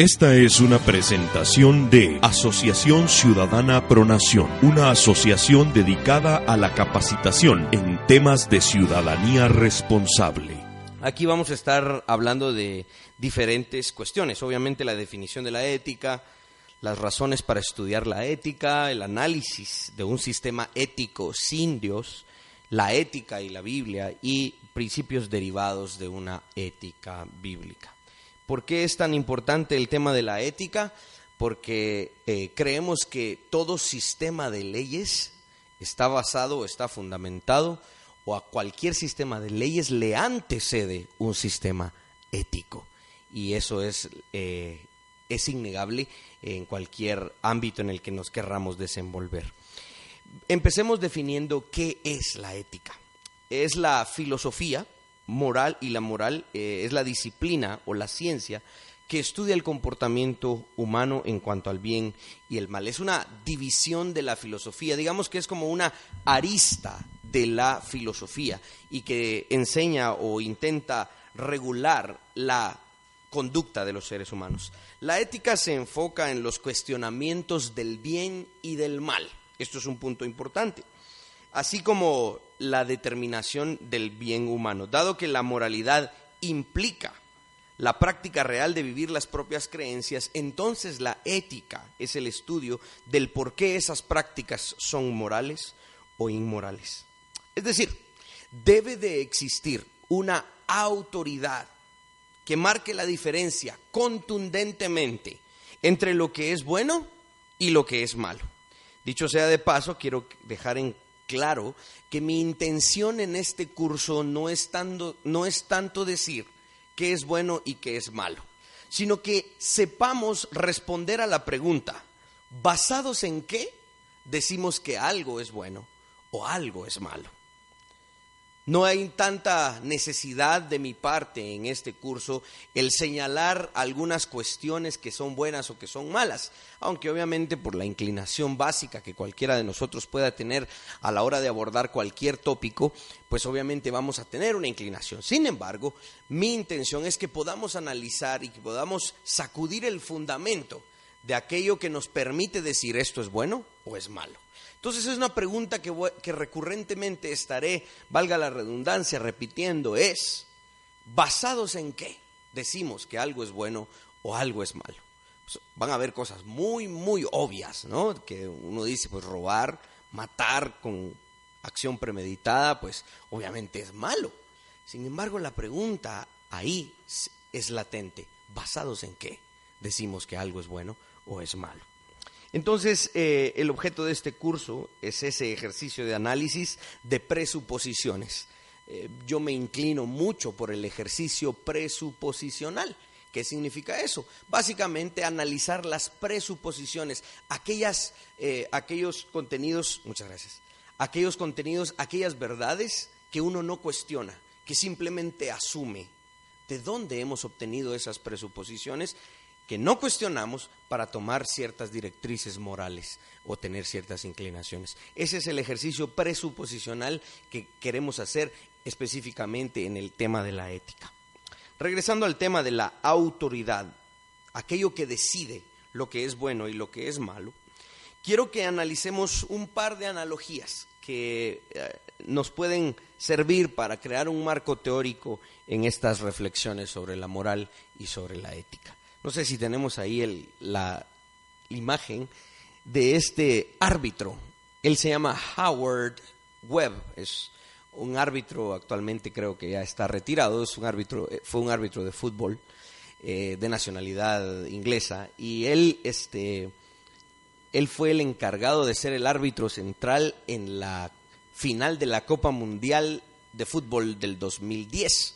Esta es una presentación de Asociación Ciudadana Pronación, una asociación dedicada a la capacitación en temas de ciudadanía responsable. Aquí vamos a estar hablando de diferentes cuestiones, obviamente la definición de la ética, las razones para estudiar la ética, el análisis de un sistema ético sin Dios, la ética y la Biblia y principios derivados de una ética bíblica. ¿Por qué es tan importante el tema de la ética? Porque eh, creemos que todo sistema de leyes está basado o está fundamentado o a cualquier sistema de leyes le antecede un sistema ético. Y eso es, eh, es innegable en cualquier ámbito en el que nos querramos desenvolver. Empecemos definiendo qué es la ética. Es la filosofía moral y la moral eh, es la disciplina o la ciencia que estudia el comportamiento humano en cuanto al bien y el mal. Es una división de la filosofía, digamos que es como una arista de la filosofía y que enseña o intenta regular la conducta de los seres humanos. La ética se enfoca en los cuestionamientos del bien y del mal. Esto es un punto importante así como la determinación del bien humano, dado que la moralidad implica la práctica real de vivir las propias creencias, entonces la ética es el estudio del por qué esas prácticas son morales o inmorales. Es decir, debe de existir una autoridad que marque la diferencia contundentemente entre lo que es bueno y lo que es malo. Dicho sea de paso, quiero dejar en claro que mi intención en este curso no es, tanto, no es tanto decir qué es bueno y qué es malo, sino que sepamos responder a la pregunta, ¿basados en qué decimos que algo es bueno o algo es malo? No hay tanta necesidad de mi parte en este curso el señalar algunas cuestiones que son buenas o que son malas, aunque obviamente por la inclinación básica que cualquiera de nosotros pueda tener a la hora de abordar cualquier tópico, pues obviamente vamos a tener una inclinación. Sin embargo, mi intención es que podamos analizar y que podamos sacudir el fundamento de aquello que nos permite decir esto es bueno o es malo. Entonces es una pregunta que, recurrentemente estaré, valga la redundancia, repitiendo, es, ¿basados en qué decimos que algo es bueno o algo es malo? Pues, van a haber cosas muy, muy obvias, ¿no? Que uno dice, pues robar, matar con acción premeditada, pues obviamente es malo. Sin embargo, la pregunta ahí es latente. ¿Basados en qué decimos que algo es bueno o es malo? Entonces, eh, el objeto de este curso es ese ejercicio de análisis de presuposiciones. Eh, yo me inclino mucho por el ejercicio presuposicional. ¿Qué significa eso? Básicamente analizar las presuposiciones, aquellas, eh, aquellos contenidos, muchas gracias, aquellos contenidos, aquellas verdades que uno no cuestiona, que simplemente asume. ¿De dónde hemos obtenido esas presuposiciones? Que no cuestionamos para tomar ciertas directrices morales o tener ciertas inclinaciones. Ese es el ejercicio presuposicional que queremos hacer específicamente en el tema de la ética. Regresando al tema de la autoridad, aquello que decide lo que es bueno y lo que es malo, quiero que analicemos un par de analogías que eh, nos pueden servir para crear un marco teórico en estas reflexiones sobre la moral y sobre la ética. No sé si tenemos ahí la imagen de este árbitro. Él se llama Howard Webb. Es un árbitro actualmente creo que ya está retirado. Es un árbitro, eh, fue un árbitro de fútbol eh, de nacionalidad inglesa y él, este, él fue el encargado de ser el árbitro central en la final de la Copa Mundial de Fútbol del 2010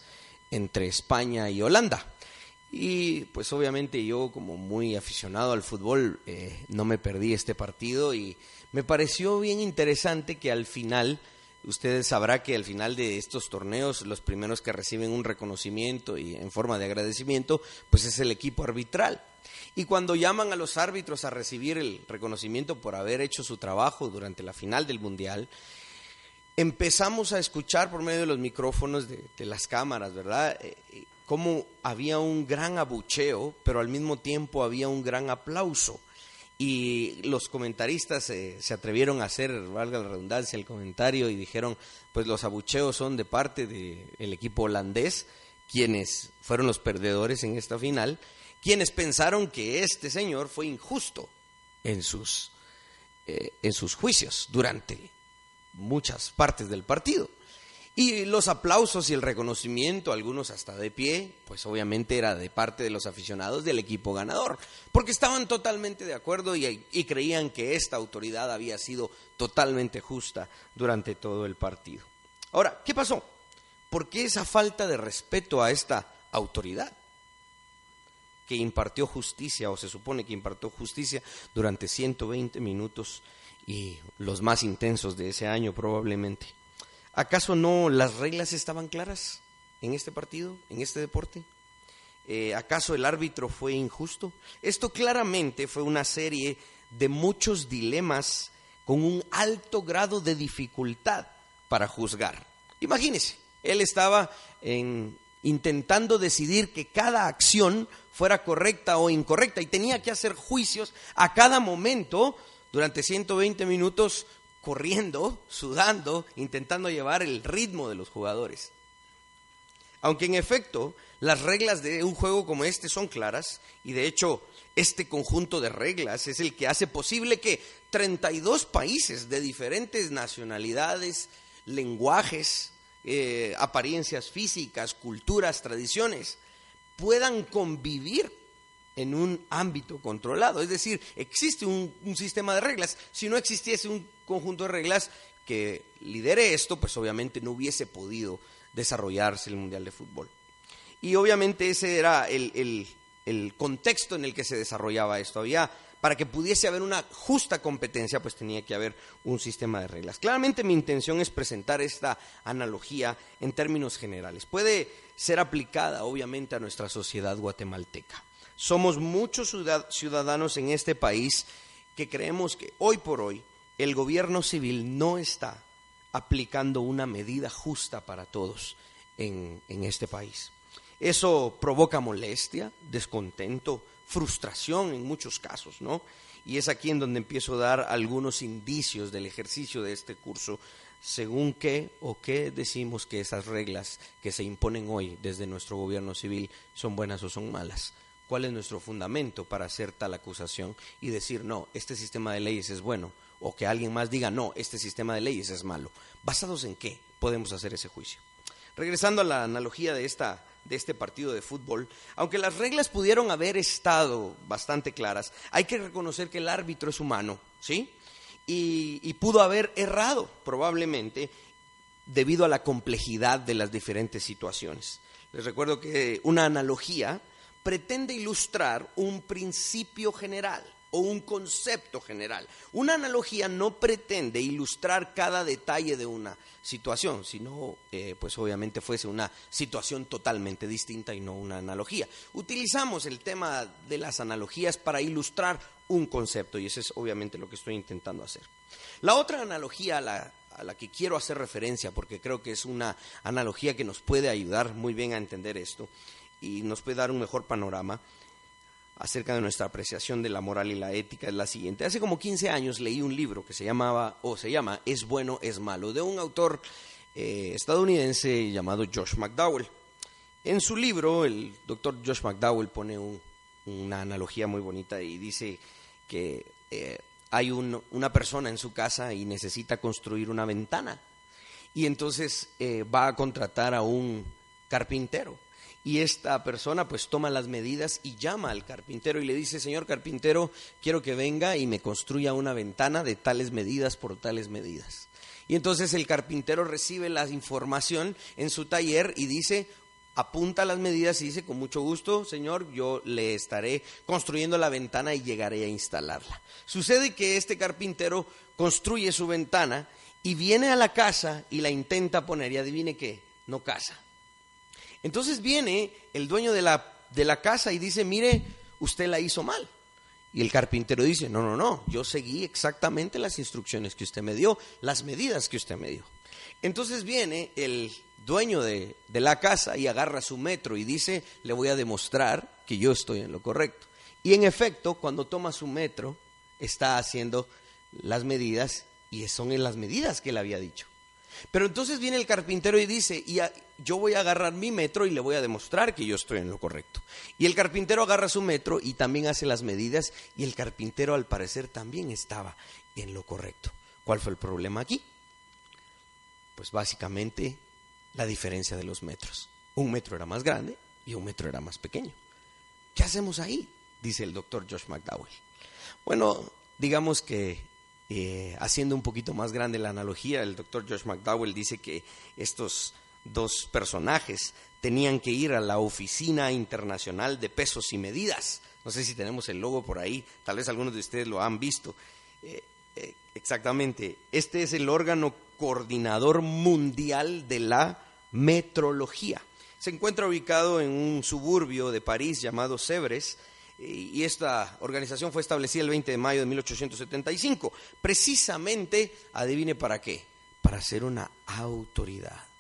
entre España y Holanda. Y pues obviamente yo como muy aficionado al fútbol eh, no me perdí este partido y me pareció bien interesante que al final, ustedes sabrá que al final de estos torneos los primeros que reciben un reconocimiento y en forma de agradecimiento pues es el equipo arbitral. Y cuando llaman a los árbitros a recibir el reconocimiento por haber hecho su trabajo durante la final del Mundial, empezamos a escuchar por medio de los micrófonos de, las cámaras, ¿verdad? Eh, cómo había un gran abucheo, pero al mismo tiempo había un gran aplauso. Y los comentaristas se atrevieron a hacer, valga la redundancia, el comentario y dijeron, pues los abucheos son de parte del equipo holandés, quienes fueron los perdedores en esta final, quienes pensaron que este señor fue injusto en sus, eh, en sus juicios durante muchas partes del partido. Y los aplausos y el reconocimiento, algunos hasta de pie, pues obviamente era de parte de los aficionados del equipo ganador, porque estaban totalmente de acuerdo y, creían que esta autoridad había sido totalmente justa durante todo el partido. Ahora, ¿qué pasó? ¿Por qué esa falta de respeto a esta autoridad que impartió justicia, o se supone que impartió justicia durante 120 minutos y los más intensos de ese año probablemente? ¿Acaso no las reglas estaban claras en este partido, en este deporte? Eh, ¿Acaso el árbitro fue injusto? Esto claramente fue una serie de muchos dilemas con un alto grado de dificultad para juzgar. Imagínese, él estaba intentando decidir que cada acción fuera correcta o incorrecta y tenía que hacer juicios a cada momento durante 120 minutos corriendo, sudando, intentando llevar el ritmo de los jugadores. Aunque en efecto las reglas de un juego como este son claras, y de hecho este conjunto de reglas es el que hace posible que 32 países de diferentes nacionalidades, lenguajes, eh, apariencias físicas, culturas, tradiciones, puedan convivir en un ámbito controlado. Es decir, existe un, sistema de reglas. Si no existiese un conjunto de reglas que lidere esto, pues obviamente no hubiese podido desarrollarse el Mundial de Fútbol. Y obviamente ese era el, el contexto en el que se desarrollaba esto. Había para que pudiese haber una justa competencia, pues tenía que haber un sistema de reglas. Claramente mi intención es presentar esta analogía en términos generales. Puede ser aplicada, obviamente, a nuestra sociedad guatemalteca. Somos muchos ciudadanos en este país que creemos que hoy por hoy el gobierno civil no está aplicando una medida justa para todos en, en este país. Eso provoca molestia, descontento, frustración en muchos casos, ¿no? Y es aquí en donde empiezo a dar algunos indicios del ejercicio de este curso, según qué o qué decimos que esas reglas que se imponen hoy desde nuestro gobierno civil son buenas o son malas. ¿Cuál es nuestro fundamento para hacer tal acusación y decir, no, este sistema de leyes es bueno? O que alguien más diga, no, este sistema de leyes es malo. ¿Basados en qué podemos hacer ese juicio? Regresando a la analogía de esta de este partido de fútbol, aunque las reglas pudieron haber estado bastante claras, hay que reconocer que el árbitro es humano, ¿sí? Y, y, pudo haber errado probablemente debido a la complejidad de las diferentes situaciones. Les recuerdo que una analogía pretende ilustrar un principio general o un concepto general. Una analogía no pretende ilustrar cada detalle de una situación, sino eh, pues obviamente fuese una situación totalmente distinta y no una analogía. Utilizamos el tema de las analogías para ilustrar un concepto y eso es obviamente lo que estoy intentando hacer. La otra analogía a la, a la que quiero hacer referencia, porque creo que es una analogía que nos puede ayudar muy bien a entender esto y nos puede dar un mejor panorama, acerca de nuestra apreciación de la moral y la ética es la siguiente. Hace como 15 años leí un libro que se llamaba, o se llama, Es bueno, es malo, de un autor eh, estadounidense llamado Josh McDowell. En su libro, el doctor Josh McDowell pone una analogía muy bonita y dice que eh, hay una persona en su casa y necesita construir una ventana. Y entonces eh, va a contratar a un carpintero y esta persona pues toma las medidas y llama al carpintero y le dice, señor carpintero, quiero que venga y me construya una ventana de tales medidas por tales medidas. Y entonces el carpintero recibe la información en su taller y dice, apunta las medidas y dice, con mucho gusto, señor, yo le estaré construyendo la ventana y llegaré a instalarla. Sucede que este carpintero construye su ventana y viene a la casa y la intenta poner y adivine qué, no casa. Entonces viene el dueño de la, de la casa y dice, mire, usted la hizo mal. Y el carpintero dice, no, no, no, yo seguí exactamente las instrucciones que usted me dio, las medidas que usted me dio. Entonces viene el dueño de, de, la casa y agarra su metro y dice, le voy a demostrar que yo estoy en lo correcto. Y en efecto, cuando toma su metro, está haciendo las medidas y son en las medidas que él había dicho. Pero entonces viene el carpintero y dice, y yo voy a agarrar mi metro y le voy a demostrar que yo estoy en lo correcto. Y el carpintero agarra su metro y también hace las medidas y el carpintero al parecer también estaba en lo correcto. ¿Cuál fue el problema aquí? Pues básicamente la diferencia de los metros. Un metro era más grande y un metro era más pequeño. ¿Qué hacemos ahí? Dice el doctor Josh McDowell. Bueno, digamos que eh, haciendo un poquito más grande la analogía, el doctor Josh McDowell dice que estos dos personajes tenían que ir a la Oficina Internacional de Pesos y Medidas. No sé si tenemos el logo por ahí, tal vez algunos de ustedes lo han visto. Eh, eh, exactamente, este es el órgano coordinador mundial de la metrología. Se encuentra ubicado en un suburbio de París llamado Sèvres y esta organización fue establecida el 20 de mayo de 1875. Precisamente, adivine para qué, para ser una autoridad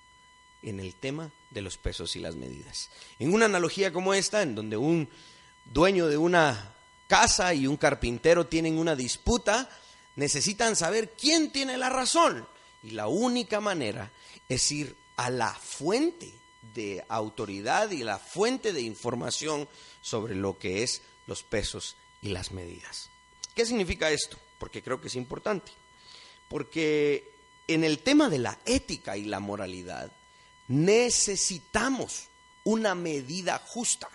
en el tema de los pesos y las medidas. En una analogía como esta, en donde un dueño de una casa y un carpintero tienen una disputa, necesitan saber quién tiene la razón. Y la única manera es ir a la fuente de autoridad y la fuente de información sobre lo que es los pesos y las medidas. ¿Qué significa esto? Porque creo que es importante. Porque en el tema de la ética y la moralidad necesitamos una medida justa.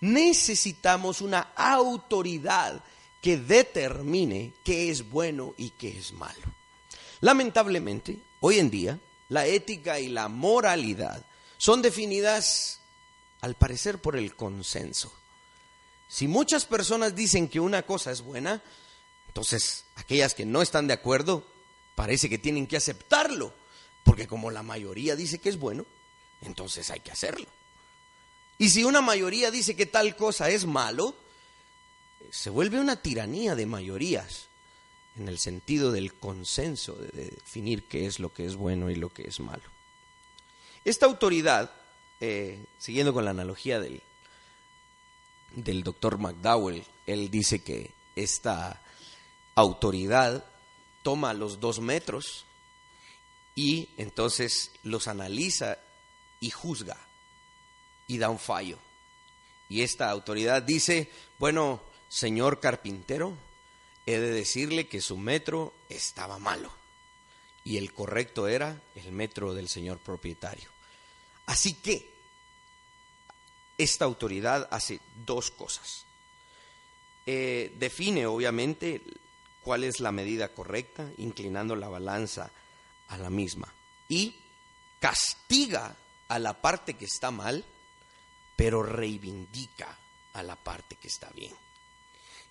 Necesitamos una autoridad que determine qué es bueno y qué es malo. Lamentablemente, hoy en día, la ética y la moralidad son definidas, al parecer, por el consenso. Si muchas personas dicen que una cosa es buena, entonces aquellas que no están de acuerdo parece que tienen que aceptarlo, porque como la mayoría dice que es bueno, entonces hay que hacerlo. Y si una mayoría dice que tal cosa es malo, se vuelve una tiranía de mayorías en el sentido del consenso de, definir qué es lo que es bueno y lo que es malo. Esta autoridad, eh, siguiendo con la analogía del, del doctor McDowell, él dice que esta autoridad toma los dos metros y entonces los analiza y juzga y da un fallo. Y esta autoridad dice, bueno, señor carpintero, he de decirle que su metro estaba malo y el correcto era el metro del señor propietario. Así que esta autoridad hace dos cosas. Eh, define, obviamente, cuál es la medida correcta, inclinando la balanza a la misma. Y castiga a la parte que está mal, pero reivindica a la parte que está bien.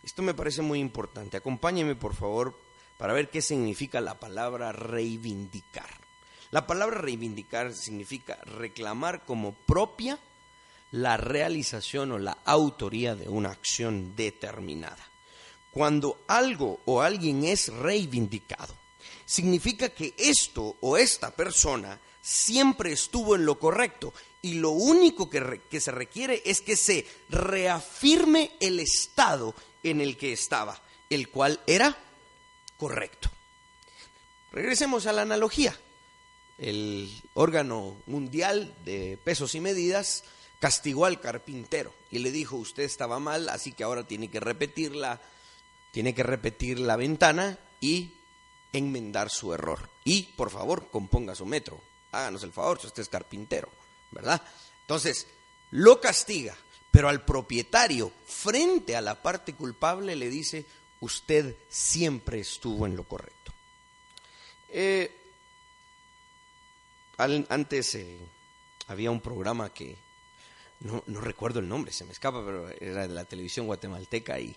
Esto me parece muy importante. Acompáñeme, por favor, para ver qué significa la palabra reivindicar. La palabra reivindicar significa reclamar como propia la realización o la autoría de una acción determinada. Cuando algo o alguien es reivindicado, significa que esto o esta persona siempre estuvo en lo correcto y lo único que, se requiere es que se reafirme el estado en el que estaba, el cual era correcto. Regresemos a la analogía. El órgano mundial de pesos y medidas castigó al carpintero y le dijo, usted estaba mal, así que ahora tiene que repetirla, tiene que repetir la ventana y enmendar su error. Y, por favor, componga su metro. Háganos el favor, si usted es carpintero, ¿verdad? Entonces, lo castiga, pero al propietario, frente a la parte culpable, le dice, usted siempre estuvo en lo correcto. Eh, antes eh, había un programa que no, no recuerdo el nombre, se me escapa, pero era de la televisión guatemalteca y,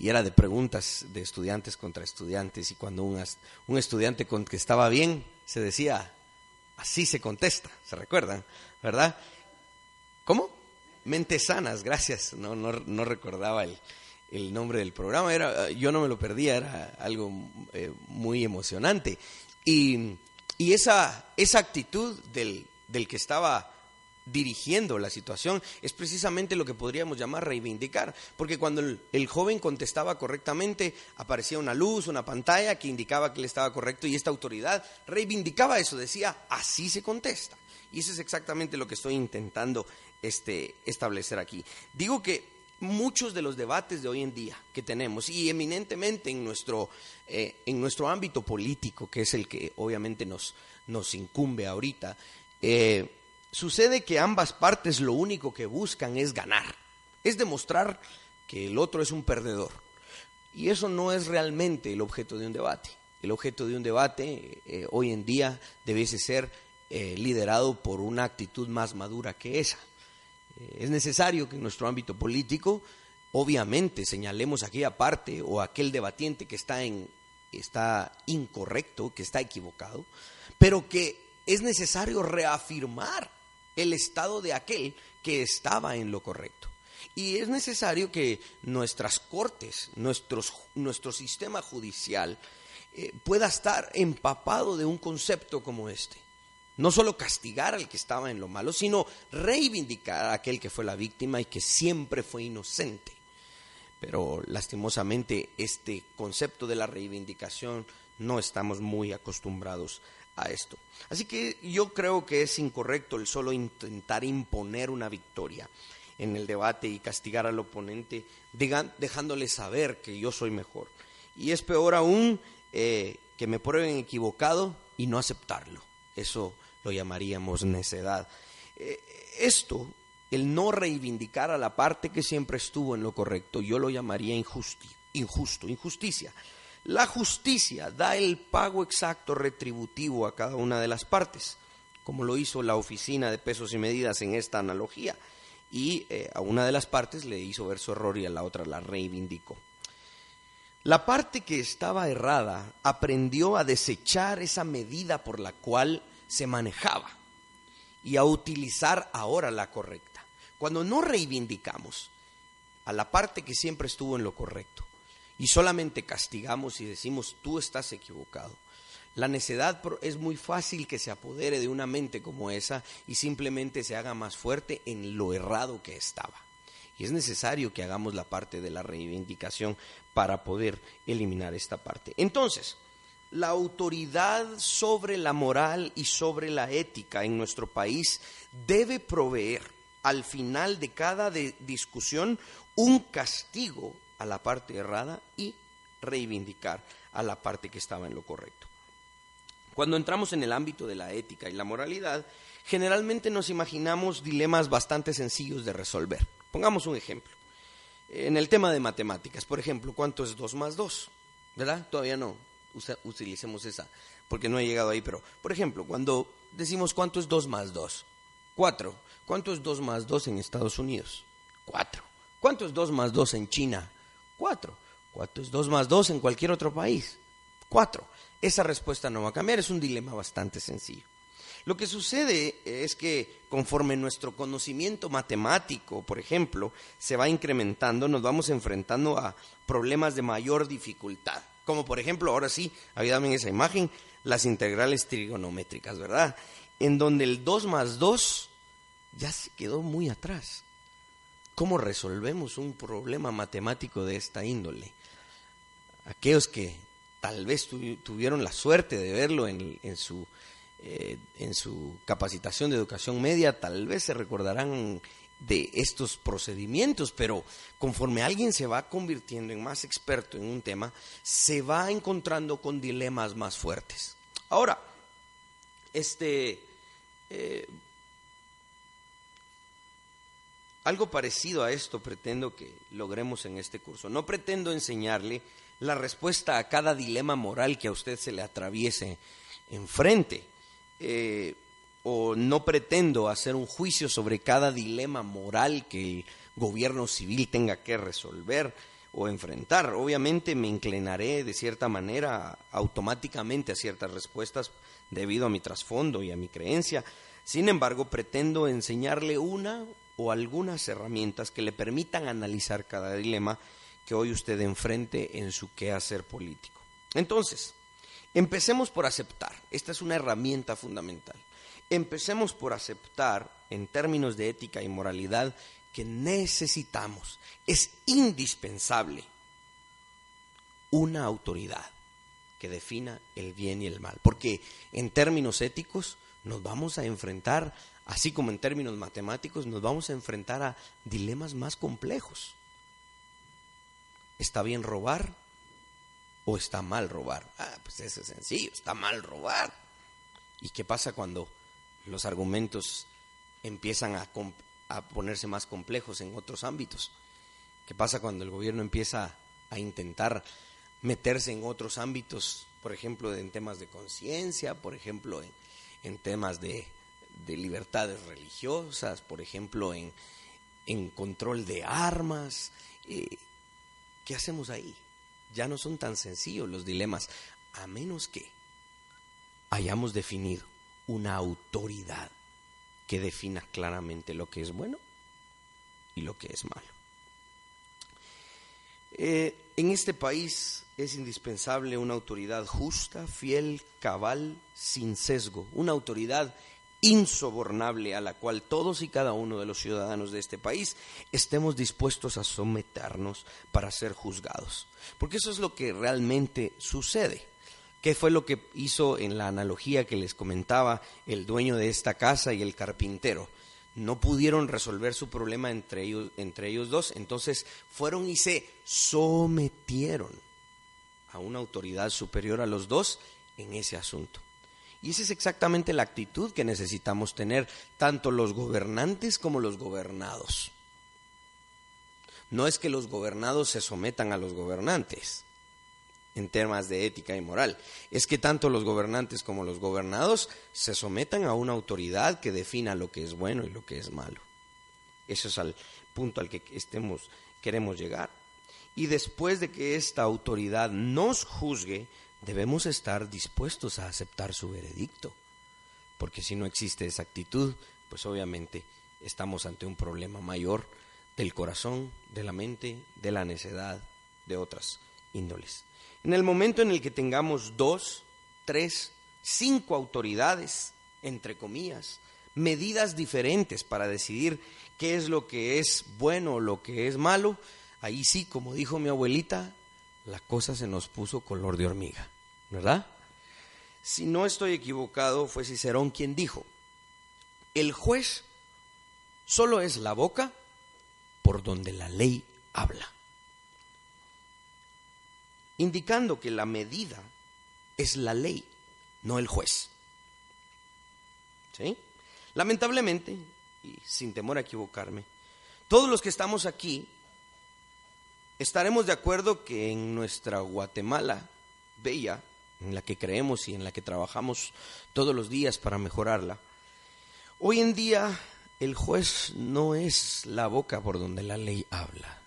era de preguntas de estudiantes contra estudiantes y cuando un, un estudiante contestaba bien, se decía, así se contesta, ¿se recuerdan? ¿Verdad? ¿Cómo? Mentes sanas, gracias, no, no, no recordaba el, el, nombre del programa, era, yo no me lo perdía, era algo eh, muy emocionante. Y Y esa, esa actitud del, del que estaba dirigiendo la situación es precisamente lo que podríamos llamar reivindicar, porque cuando el, joven contestaba correctamente aparecía una luz, una pantalla que indicaba que él estaba correcto y esta autoridad reivindicaba eso, decía, así se contesta. Y eso es exactamente lo que estoy intentando este, establecer aquí. Digo que muchos de los debates de hoy en día que tenemos, y eminentemente en nuestro, eh, en nuestro ámbito político, que es el que obviamente nos, nos incumbe ahorita, eh, sucede que ambas partes lo único que buscan es ganar, es demostrar que el otro es un perdedor. Y eso no es realmente el objeto de un debate. El objeto de un debate eh, hoy en día debe ser liderado por una actitud más madura que esa. Eh, es necesario que en nuestro ámbito político, obviamente, señalemos aquella parte o aquel debatiente que está, en, está incorrecto, que está equivocado, pero que es necesario reafirmar el estado de aquel que estaba en lo correcto. Y es necesario que nuestras cortes, nuestro sistema judicial, eh, pueda estar empapado de un concepto como este. No solo castigar al que estaba en lo malo, sino reivindicar a aquel que fue la víctima y que siempre fue inocente. Pero lastimosamente este concepto de la reivindicación no estamos muy acostumbrados a esto. Así que yo creo que es incorrecto el solo intentar imponer una victoria en el debate y castigar al oponente dejándole saber que yo soy mejor. Y es peor aún eh, que me prueben equivocado y no aceptarlo. Eso lo llamaríamos necedad. Eh, esto, el no reivindicar a la parte que siempre estuvo en lo correcto, yo lo llamaría injusto, injusticia. La justicia da el pago exacto retributivo a cada una de las partes, como lo hizo la oficina de pesos y medidas en esta analogía, y eh, a una de las partes le hizo ver su error y a la otra la reivindicó. La parte que estaba errada aprendió a desechar esa medida por la cual se manejaba y a utilizar ahora la correcta. Cuando no reivindicamos a la parte que siempre estuvo en lo correcto y solamente castigamos y decimos tú estás equivocado, la necedad es muy fácil que se apodere de una mente como esa y simplemente se haga más fuerte en lo errado que estaba. Y es necesario que hagamos la parte de la reivindicación para poder eliminar esta parte. Entonces, la autoridad sobre la moral y sobre la ética en nuestro país debe proveer al final de cada discusión un castigo a la parte errada y reivindicar a la parte que estaba en lo correcto. Cuando entramos en el ámbito de la ética y la moralidad, generalmente nos imaginamos dilemas bastante sencillos de resolver. Pongamos un ejemplo. En el tema de matemáticas, por ejemplo, ¿cuánto es 2 más 2? ¿Verdad? Todavía no, utilicemos esa, porque no he llegado ahí, pero por ejemplo, cuando decimos cuánto es 2 más 2, 4. ¿Cuánto es 2 más 2 en Estados Unidos? 4. ¿Cuánto es 2 más 2 en China? 4. ¿Cuánto es 2 más 2 en cualquier otro país? 4. Esa respuesta no va a cambiar, es un dilema bastante sencillo. Lo que sucede es que conforme nuestro conocimiento matemático, por ejemplo, se va incrementando, nos vamos enfrentando a problemas de mayor dificultad. Como por ejemplo, ahora sí, ayúdame en esa imagen, las integrales trigonométricas, ¿verdad? En donde el 2 más 2 ya se quedó muy atrás. ¿Cómo resolvemos un problema matemático de esta índole? Aquellos que tal vez tuvieron la suerte de verlo en, su, eh, en su capacitación de educación media, tal vez se recordarán de estos procedimientos, pero conforme alguien se va convirtiendo en más experto en un tema, se va encontrando con dilemas más fuertes. Ahora, este, eh, algo parecido a esto pretendo que logremos en este curso. No pretendo enseñarle la respuesta a cada dilema moral que a usted se le atraviese enfrente. Eh, o no pretendo hacer un juicio sobre cada dilema moral que el gobierno civil tenga que resolver o enfrentar. Obviamente me inclinaré de cierta manera automáticamente a ciertas respuestas debido a mi trasfondo y a mi creencia. Sin embargo, pretendo enseñarle una o algunas herramientas que le permitan analizar cada dilema que hoy usted enfrente en su quehacer político. Entonces, Empecemos por aceptar, esta es una herramienta fundamental. Empecemos por aceptar, en términos de ética y moralidad, que necesitamos, es indispensable, una autoridad que defina el bien y el mal. Porque en términos éticos nos vamos a enfrentar, así como en términos matemáticos, nos vamos a enfrentar a dilemas más complejos. ¿Está bien robar o está mal robar? Ah, pues eso es sencillo, está mal robar. ¿Y qué pasa cuando los argumentos empiezan a, a ponerse más complejos en otros ámbitos? ¿Qué pasa cuando el gobierno empieza a intentar meterse en otros ámbitos, por ejemplo, en temas de conciencia, por ejemplo, en, temas de, libertades religiosas, por ejemplo, en, control de armas. Eh, ¿Qué hacemos ahí? Ya no son tan sencillos los dilemas, a menos que hayamos definido una autoridad que defina claramente lo que es bueno y lo que es malo. Eh, en este país es indispensable una autoridad justa, fiel, cabal, sin sesgo, una autoridad insobornable a la cual todos y cada uno de los ciudadanos de este país estemos dispuestos a someternos para ser juzgados. Porque eso es lo que realmente sucede. ¿Qué fue lo que hizo en la analogía que les comentaba el dueño de esta casa y el carpintero? no pudieron resolver su problema entre ellos, entre ellos dos, entonces fueron y se sometieron a una autoridad superior a los dos en ese asunto. Y esa es exactamente la actitud que necesitamos tener tanto los gobernantes como los gobernados. No es que los gobernados se sometan a los gobernantes, en temas de ética y moral. Es que tanto los gobernantes como los gobernados se sometan a una autoridad que defina lo que es bueno y lo que es malo. Eso es el punto al que estemos, queremos llegar. Y después de que esta autoridad nos juzgue, debemos estar dispuestos a aceptar su veredicto. Porque si no existe esa actitud, pues obviamente estamos ante un problema mayor del corazón, de la mente, de la necedad, de otras índoles. En el momento en el que tengamos dos, tres, cinco autoridades, entre comillas, medidas diferentes para decidir qué es lo que es bueno o lo que es malo, ahí sí, como dijo mi abuelita, la cosa se nos puso color de hormiga, ¿verdad? Si no estoy equivocado, fue Cicerón quien dijo, el juez solo es la boca por donde la ley habla indicando que la medida es la ley, no el juez. ¿Sí? Lamentablemente, y sin temor a equivocarme, todos los que estamos aquí estaremos de acuerdo que en nuestra Guatemala bella, en la que creemos y en la que trabajamos todos los días para mejorarla, hoy en día el juez no es la boca por donde la ley habla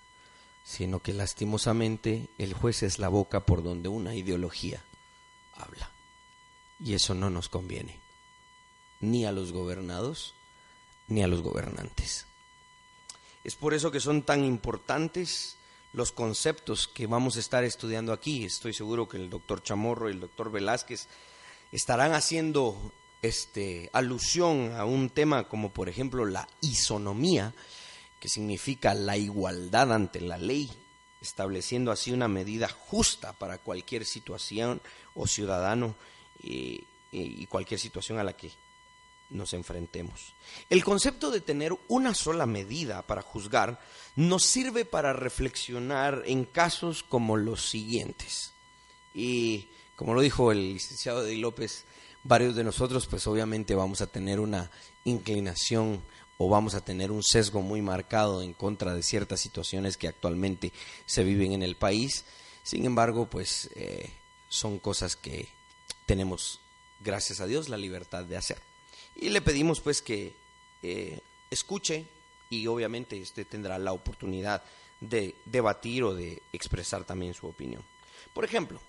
sino que lastimosamente el juez es la boca por donde una ideología habla. Y eso no nos conviene, ni a los gobernados, ni a los gobernantes. Es por eso que son tan importantes los conceptos que vamos a estar estudiando aquí. Estoy seguro que el doctor Chamorro y el doctor Velázquez estarán haciendo este, alusión a un tema como por ejemplo la isonomía, que significa la igualdad ante la ley, estableciendo así una medida justa para cualquier situación o ciudadano y, y cualquier situación a la que nos enfrentemos. El concepto de tener una sola medida para juzgar nos sirve para reflexionar en casos como los siguientes. Y como lo dijo el licenciado de López, varios de nosotros pues obviamente vamos a tener una inclinación o vamos a tener un sesgo muy marcado en contra de ciertas situaciones que actualmente se viven en el país. Sin embargo, pues eh, son cosas que tenemos, gracias a Dios, la libertad de hacer. Y le pedimos pues que eh, escuche y obviamente usted tendrá la oportunidad de debatir o de expresar también su opinión. Por ejemplo,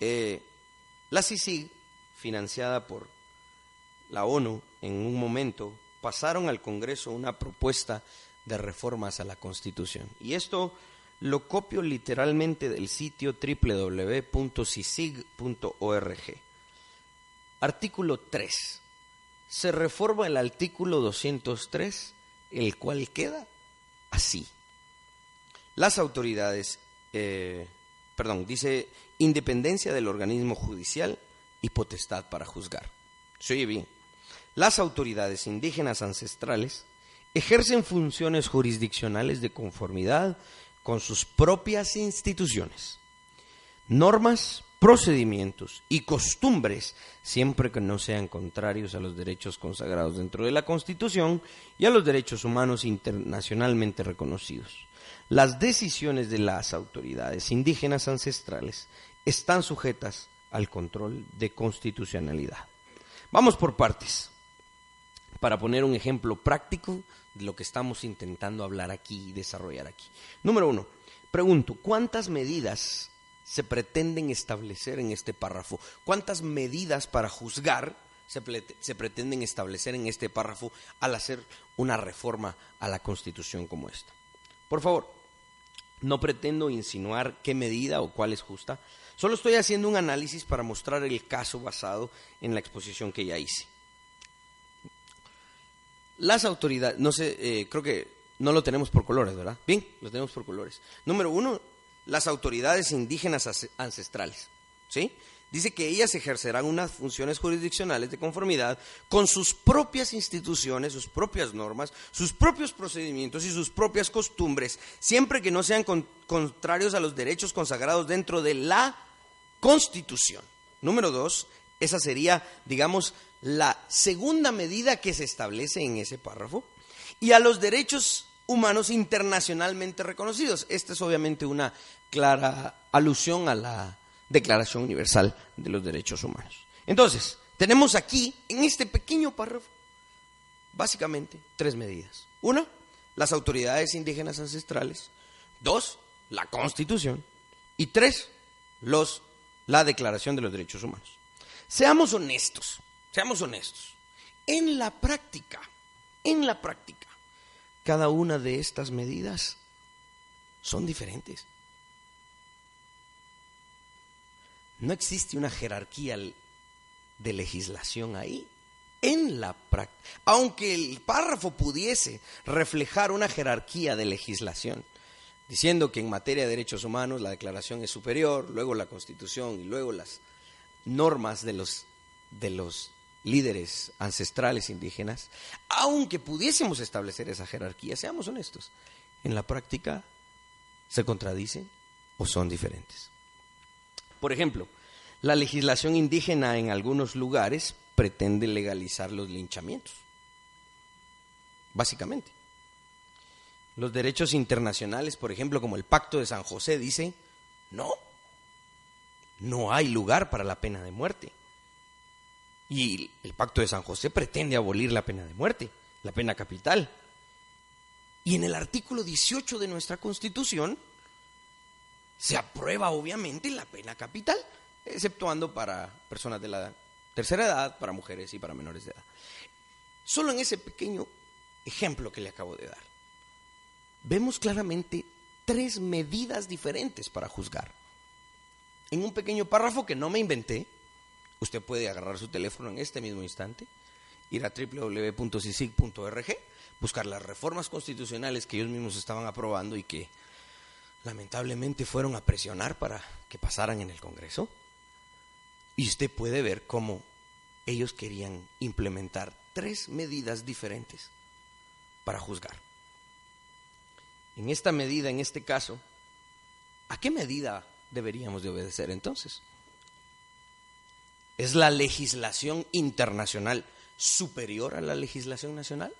eh, la CICIG, financiada por la ONU en un momento, pasaron al Congreso una propuesta de reformas a la Constitución. Y esto lo copio literalmente del sitio www.cisig.org. Artículo 3. Se reforma el artículo 203, el cual queda así. Las autoridades, eh, perdón, dice independencia del organismo judicial y potestad para juzgar. Se oye bien. Las autoridades indígenas ancestrales ejercen funciones jurisdiccionales de conformidad con sus propias instituciones, normas, procedimientos y costumbres, siempre que no sean contrarios a los derechos consagrados dentro de la Constitución y a los derechos humanos internacionalmente reconocidos. Las decisiones de las autoridades indígenas ancestrales están sujetas al control de constitucionalidad. Vamos por partes, para poner un ejemplo práctico de lo que estamos intentando hablar aquí y desarrollar aquí. Número uno, pregunto, ¿cuántas medidas se pretenden establecer en este párrafo? ¿Cuántas medidas para juzgar se, se, pretenden establecer en este párrafo al hacer una reforma a la Constitución como esta? Por favor, no pretendo insinuar qué medida o cuál es justa, solo estoy haciendo un análisis para mostrar el caso basado en la exposición que ya hice. Las autoridades, no sé, eh, creo que no lo tenemos por colores, ¿verdad? Bien, lo tenemos por colores. Número uno, las autoridades indígenas ancestrales, ¿sí? Dice que ellas ejercerán unas funciones jurisdiccionales de conformidad con sus propias instituciones, sus propias normas, sus propios procedimientos y sus propias costumbres, siempre que no sean contrarios a los derechos consagrados dentro de la Constitución. Número dos, esa sería, digamos, la segunda medida que se establece en ese párrafo, y a los derechos humanos internacionalmente reconocidos. Esta es obviamente una clara alusión a la Declaración Universal de los Derechos Humanos. Entonces, tenemos aquí, en este pequeño párrafo, básicamente tres medidas. Una, las autoridades indígenas ancestrales. Dos, la Constitución. Y tres, los, la Declaración de los Derechos Humanos. Seamos honestos. Seamos honestos. En la práctica, en la práctica, cada una de estas medidas son diferentes. No existe una jerarquía de legislación ahí. En la práctica, aunque el párrafo pudiese reflejar una jerarquía de legislación, diciendo que en materia de derechos humanos la declaración es superior, luego la constitución y luego las normas de los, de los líderes ancestrales indígenas, aunque pudiésemos establecer esa jerarquía, seamos honestos, en la práctica se contradicen o son diferentes. Por ejemplo, la legislación indígena en algunos lugares pretende legalizar los linchamientos, básicamente. Los derechos internacionales, por ejemplo, como el Pacto de San José, dicen, no, no hay lugar para la pena de muerte. Y el pacto de San José pretende abolir la pena de muerte, la pena capital. Y en el artículo 18 de nuestra Constitución se aprueba obviamente la pena capital, exceptuando para personas de la tercera edad, para mujeres y para menores de edad. Solo en ese pequeño ejemplo que le acabo de dar, vemos claramente tres medidas diferentes para juzgar. En un pequeño párrafo que no me inventé, Usted puede agarrar su teléfono en este mismo instante, ir a www.cisic.org, buscar las reformas constitucionales que ellos mismos estaban aprobando y que lamentablemente fueron a presionar para que pasaran en el Congreso. Y usted puede ver cómo ellos querían implementar tres medidas diferentes para juzgar. En esta medida, en este caso, ¿a qué medida deberíamos de obedecer entonces? ¿Es la legislación internacional superior a la legislación nacional?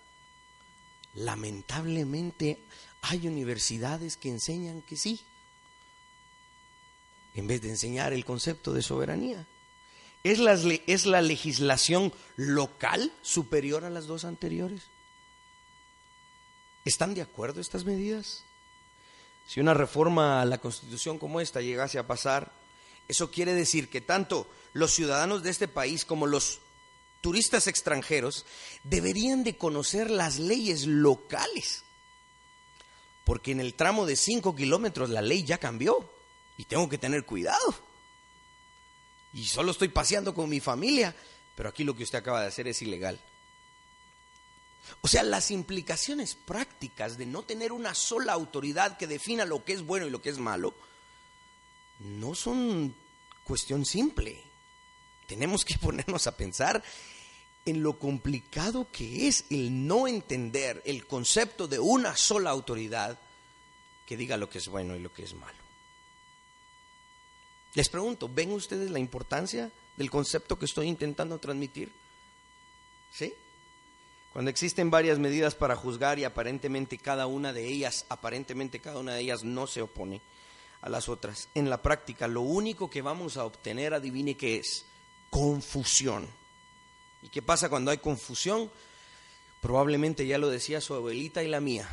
Lamentablemente hay universidades que enseñan que sí, en vez de enseñar el concepto de soberanía. ¿Es la, ¿Es la, legislación local superior a las dos anteriores? ¿Están de acuerdo estas medidas? Si una reforma a la Constitución como esta llegase a pasar, eso quiere decir que tanto los ciudadanos de este país como los turistas extranjeros deberían de conocer las leyes locales. porque en el tramo de 5 kilómetros la ley ya cambió y tengo que tener cuidado. Y solo estoy paseando con mi familia, pero aquí lo que usted acaba de hacer es ilegal. O sea, las implicaciones prácticas de no tener una sola autoridad que defina lo que es bueno y lo que es malo, no son cuestión simple. Tenemos que ponernos a pensar en lo complicado que es el no entender el concepto de una sola autoridad que diga lo que es bueno y lo que es malo. Les pregunto, ¿ven ustedes la importancia del concepto que estoy intentando transmitir? ¿Sí? Cuando existen varias medidas para juzgar y aparentemente cada una de ellas, aparentemente cada una de ellas no se opone a las otras. En la práctica, lo único que vamos a obtener, adivine qué es, confusión. ¿Y qué pasa cuando hay confusión? Probablemente ya lo decía su abuelita y la mía.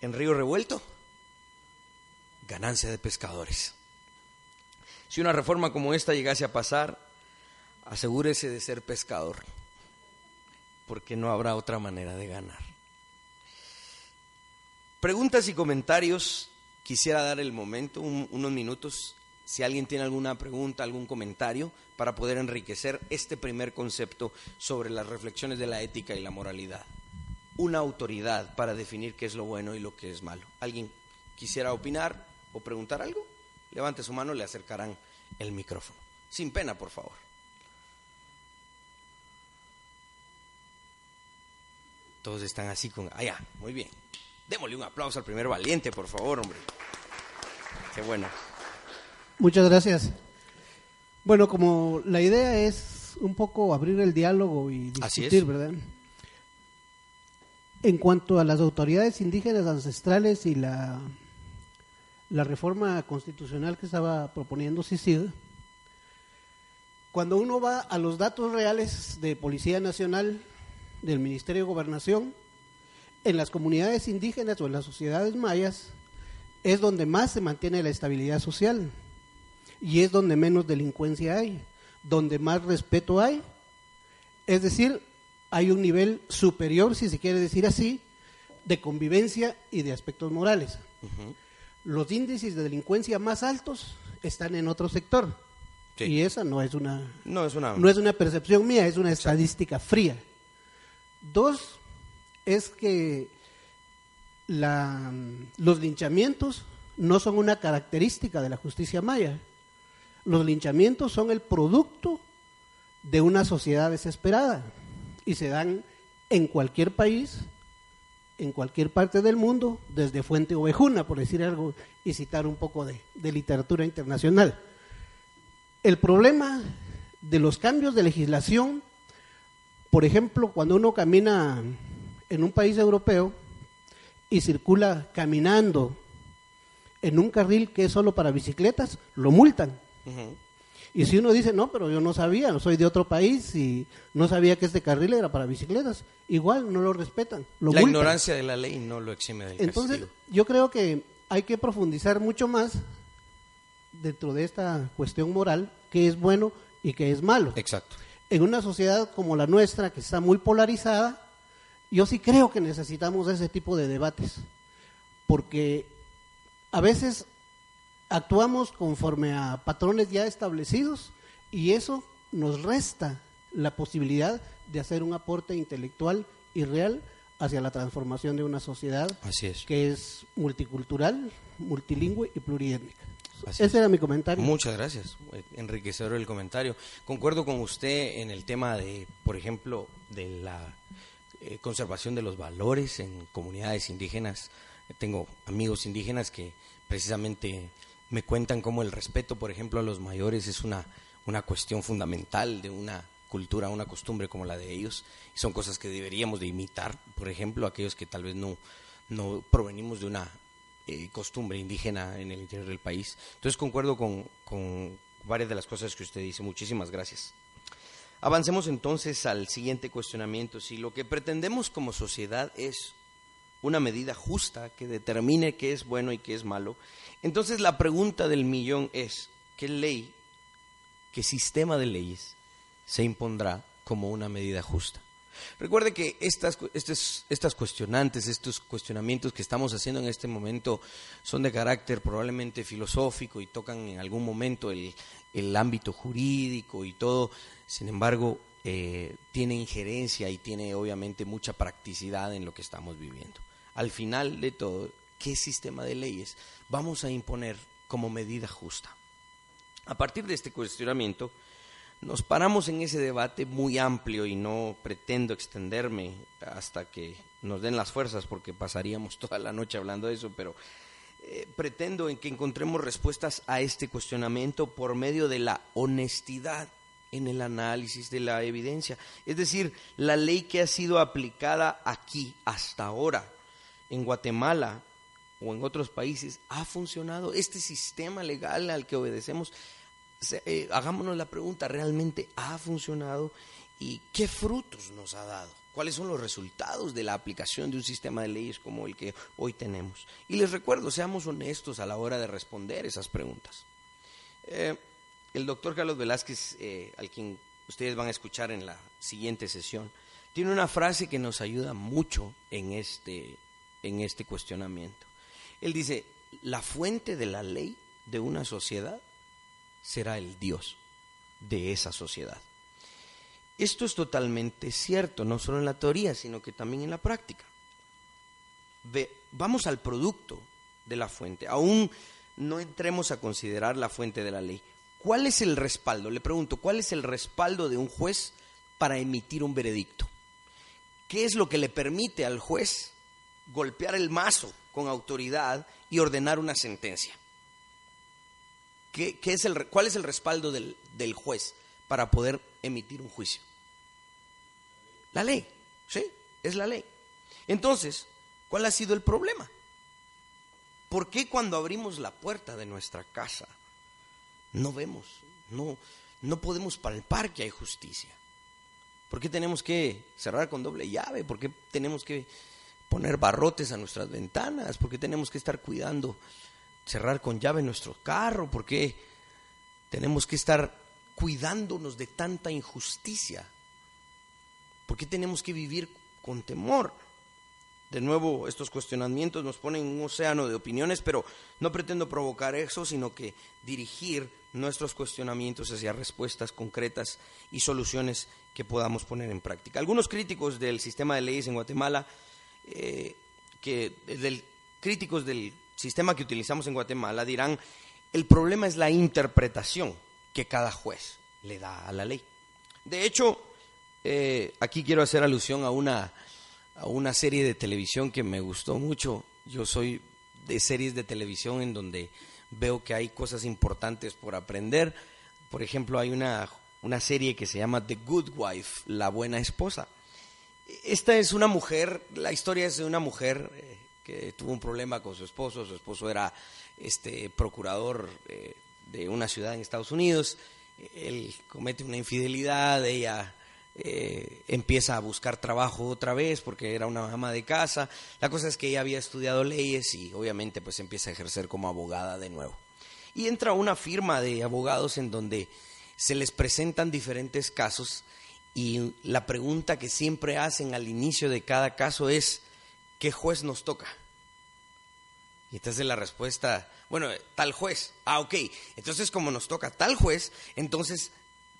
En río revuelto, ganancia de pescadores. Si una reforma como esta llegase a pasar, asegúrese de ser pescador, porque no habrá otra manera de ganar. Preguntas y comentarios quisiera dar el momento, unos minutos, si alguien tiene alguna pregunta, algún comentario, para poder enriquecer este primer concepto sobre las reflexiones de la ética y la moralidad. Una autoridad para definir qué es lo bueno y lo que es malo. ¿Alguien quisiera opinar o preguntar algo? Levante su mano, le acercarán el micrófono. Sin pena, por favor. Todos están así con... Ah, ya, muy bien. Démosle un aplauso al primer valiente, por favor, hombre. Qué bueno. Muchas gracias. Bueno, como la idea es un poco abrir el diálogo y discutir, ¿verdad? En cuanto a las autoridades indígenas ancestrales y la, la reforma constitucional que estaba proponiendo CICID, cuando uno va a los datos reales de Policía Nacional, del Ministerio de Gobernación, en las comunidades indígenas o en las sociedades mayas es donde más se mantiene la estabilidad social y es donde menos delincuencia hay, donde más respeto hay. Es decir, hay un nivel superior, si se quiere decir así, de convivencia y de aspectos morales. Los índices de delincuencia más altos están en otro sector. Y esa no es una no es una no es una percepción mía, es una estadística fría. Dos, es que la, los linchamientos no son una característica de la justicia maya. Los linchamientos son el producto de una sociedad desesperada y se dan en cualquier país, en cualquier parte del mundo, desde Fuente Ovejuna, por decir algo y citar un poco de, literatura internacional. El problema de los cambios de legislación, por ejemplo, cuando uno camina en un país europeo y circula caminando en un carril que es solo para bicicletas, lo multan. Y si uno dice, no, pero yo no sabía, no soy de otro país y no sabía que este carril era para bicicletas, igual no lo respetan. Lo la ignorancia de la ley no lo exime del Entonces, yo creo que hay que profundizar mucho más dentro de esta cuestión moral, qué es bueno y qué es malo. Exacto. En una sociedad como la nuestra, que está muy polarizada, yo sí creo que necesitamos ese tipo de debates, porque a veces actuamos conforme a patrones ya establecidos y eso nos resta la posibilidad de hacer un aporte intelectual y real hacia la transformación de una sociedad que es multicultural, multilingüe y pluriétnica. Ese era mi comentario. Muchas gracias, enriquecedor el comentario. Concuerdo con usted en el tema de, por ejemplo, de la eh, conservación de los valores en comunidades indígenas. Tengo amigos indígenas que precisamente me cuentan cómo el respeto, por ejemplo, a los mayores es una, una cuestión fundamental de una cultura, una costumbre como la de ellos. Y son cosas que deberíamos de imitar, por ejemplo, aquellos que tal vez no, no provenimos de una eh, costumbre indígena en el interior del país. Entonces concuerdo con, con varias de las cosas que usted dice. Muchísimas gracias. Avancemos entonces al siguiente cuestionamiento. Si lo que pretendemos como sociedad es una medida justa que determine qué es bueno y qué es malo, entonces la pregunta del millón es, ¿qué ley, qué sistema de leyes se impondrá como una medida justa? Recuerde que estas, estas cuestionantes, estos cuestionamientos que estamos haciendo en este momento son de carácter probablemente filosófico y tocan en algún momento el, el ámbito jurídico y todo. Sin embargo, eh, tiene injerencia y tiene obviamente mucha practicidad en lo que estamos viviendo. Al final de todo, ¿qué sistema de leyes vamos a imponer como medida justa? A partir de este cuestionamiento, nos paramos en ese debate muy amplio y no pretendo extenderme hasta que nos den las fuerzas porque pasaríamos toda la noche hablando de eso, pero eh, pretendo en que encontremos respuestas a este cuestionamiento por medio de la honestidad en el análisis de la evidencia. Es decir, la ley que ha sido aplicada aquí hasta ahora, en Guatemala o en otros países, ha funcionado. Este sistema legal al que obedecemos eh, hagámonos la pregunta, ¿realmente ha funcionado? ¿Y qué frutos nos ha dado? ¿Cuáles son los resultados de la aplicación de un sistema de leyes como el que hoy tenemos? Y les recuerdo, seamos honestos a la hora de responder esas preguntas. Eh, el doctor Carlos Velázquez, eh, al quien ustedes van a escuchar en la siguiente sesión, tiene una frase que nos ayuda mucho en este, en este cuestionamiento. Él dice, la fuente de la ley de una sociedad será el Dios de esa sociedad. Esto es totalmente cierto, no solo en la teoría, sino que también en la práctica. vamos al producto de la fuente. Aún no entremos a considerar la fuente de la ley. ¿Cuál es el respaldo? Le pregunto, ¿cuál es el respaldo de un juez para emitir un veredicto? ¿Qué es lo que le permite al juez golpear el mazo con autoridad y ordenar una sentencia? es el, ¿Cuál es el respaldo del, del juez para poder emitir un juicio? La ley, ¿sí? Es la ley. Entonces, ¿cuál ha sido el problema? ¿Por qué cuando abrimos la puerta de nuestra casa no vemos, no, no podemos palpar que hay justicia? ¿Por qué tenemos que cerrar con doble llave? ¿Por qué tenemos que poner barrotes a nuestras ventanas? ¿Por qué tenemos que estar cuidando cerrar con llave nuestro carro? ¿Por qué tenemos que estar cuidándonos de tanta injusticia? ¿Por qué tenemos que vivir con temor? De nuevo, estos cuestionamientos nos ponen en un océano de opiniones, pero no pretendo provocar eso, sino que dirigir nuestros cuestionamientos hacia respuestas concretas y soluciones que podamos poner en práctica. Algunos críticos del sistema de leyes en Guatemala, que del, críticos del sistema que utilizamos en Guatemala dirán, el problema es la interpretación que cada juez le da a la ley. De hecho, eh, aquí quiero hacer alusión a una, a una serie de televisión que me gustó mucho. Yo soy de series de televisión en donde veo que hay cosas importantes por aprender. Por ejemplo, hay una, una serie que se llama The Good Wife, la buena esposa. Esta es una mujer, la historia es de una mujer eh, que tuvo un problema con su esposo, su esposo era este procurador eh, de una ciudad en Estados Unidos, él comete una infidelidad, ella eh, empieza a buscar trabajo otra vez porque era una ama de casa, la cosa es que ella había estudiado leyes y obviamente pues empieza a ejercer como abogada de nuevo. Y entra una firma de abogados en donde se les presentan diferentes casos y la pregunta que siempre hacen al inicio de cada caso es, ¿qué juez nos toca? Y entonces la respuesta, bueno, tal juez. Ah, ok. Entonces como nos toca tal juez, entonces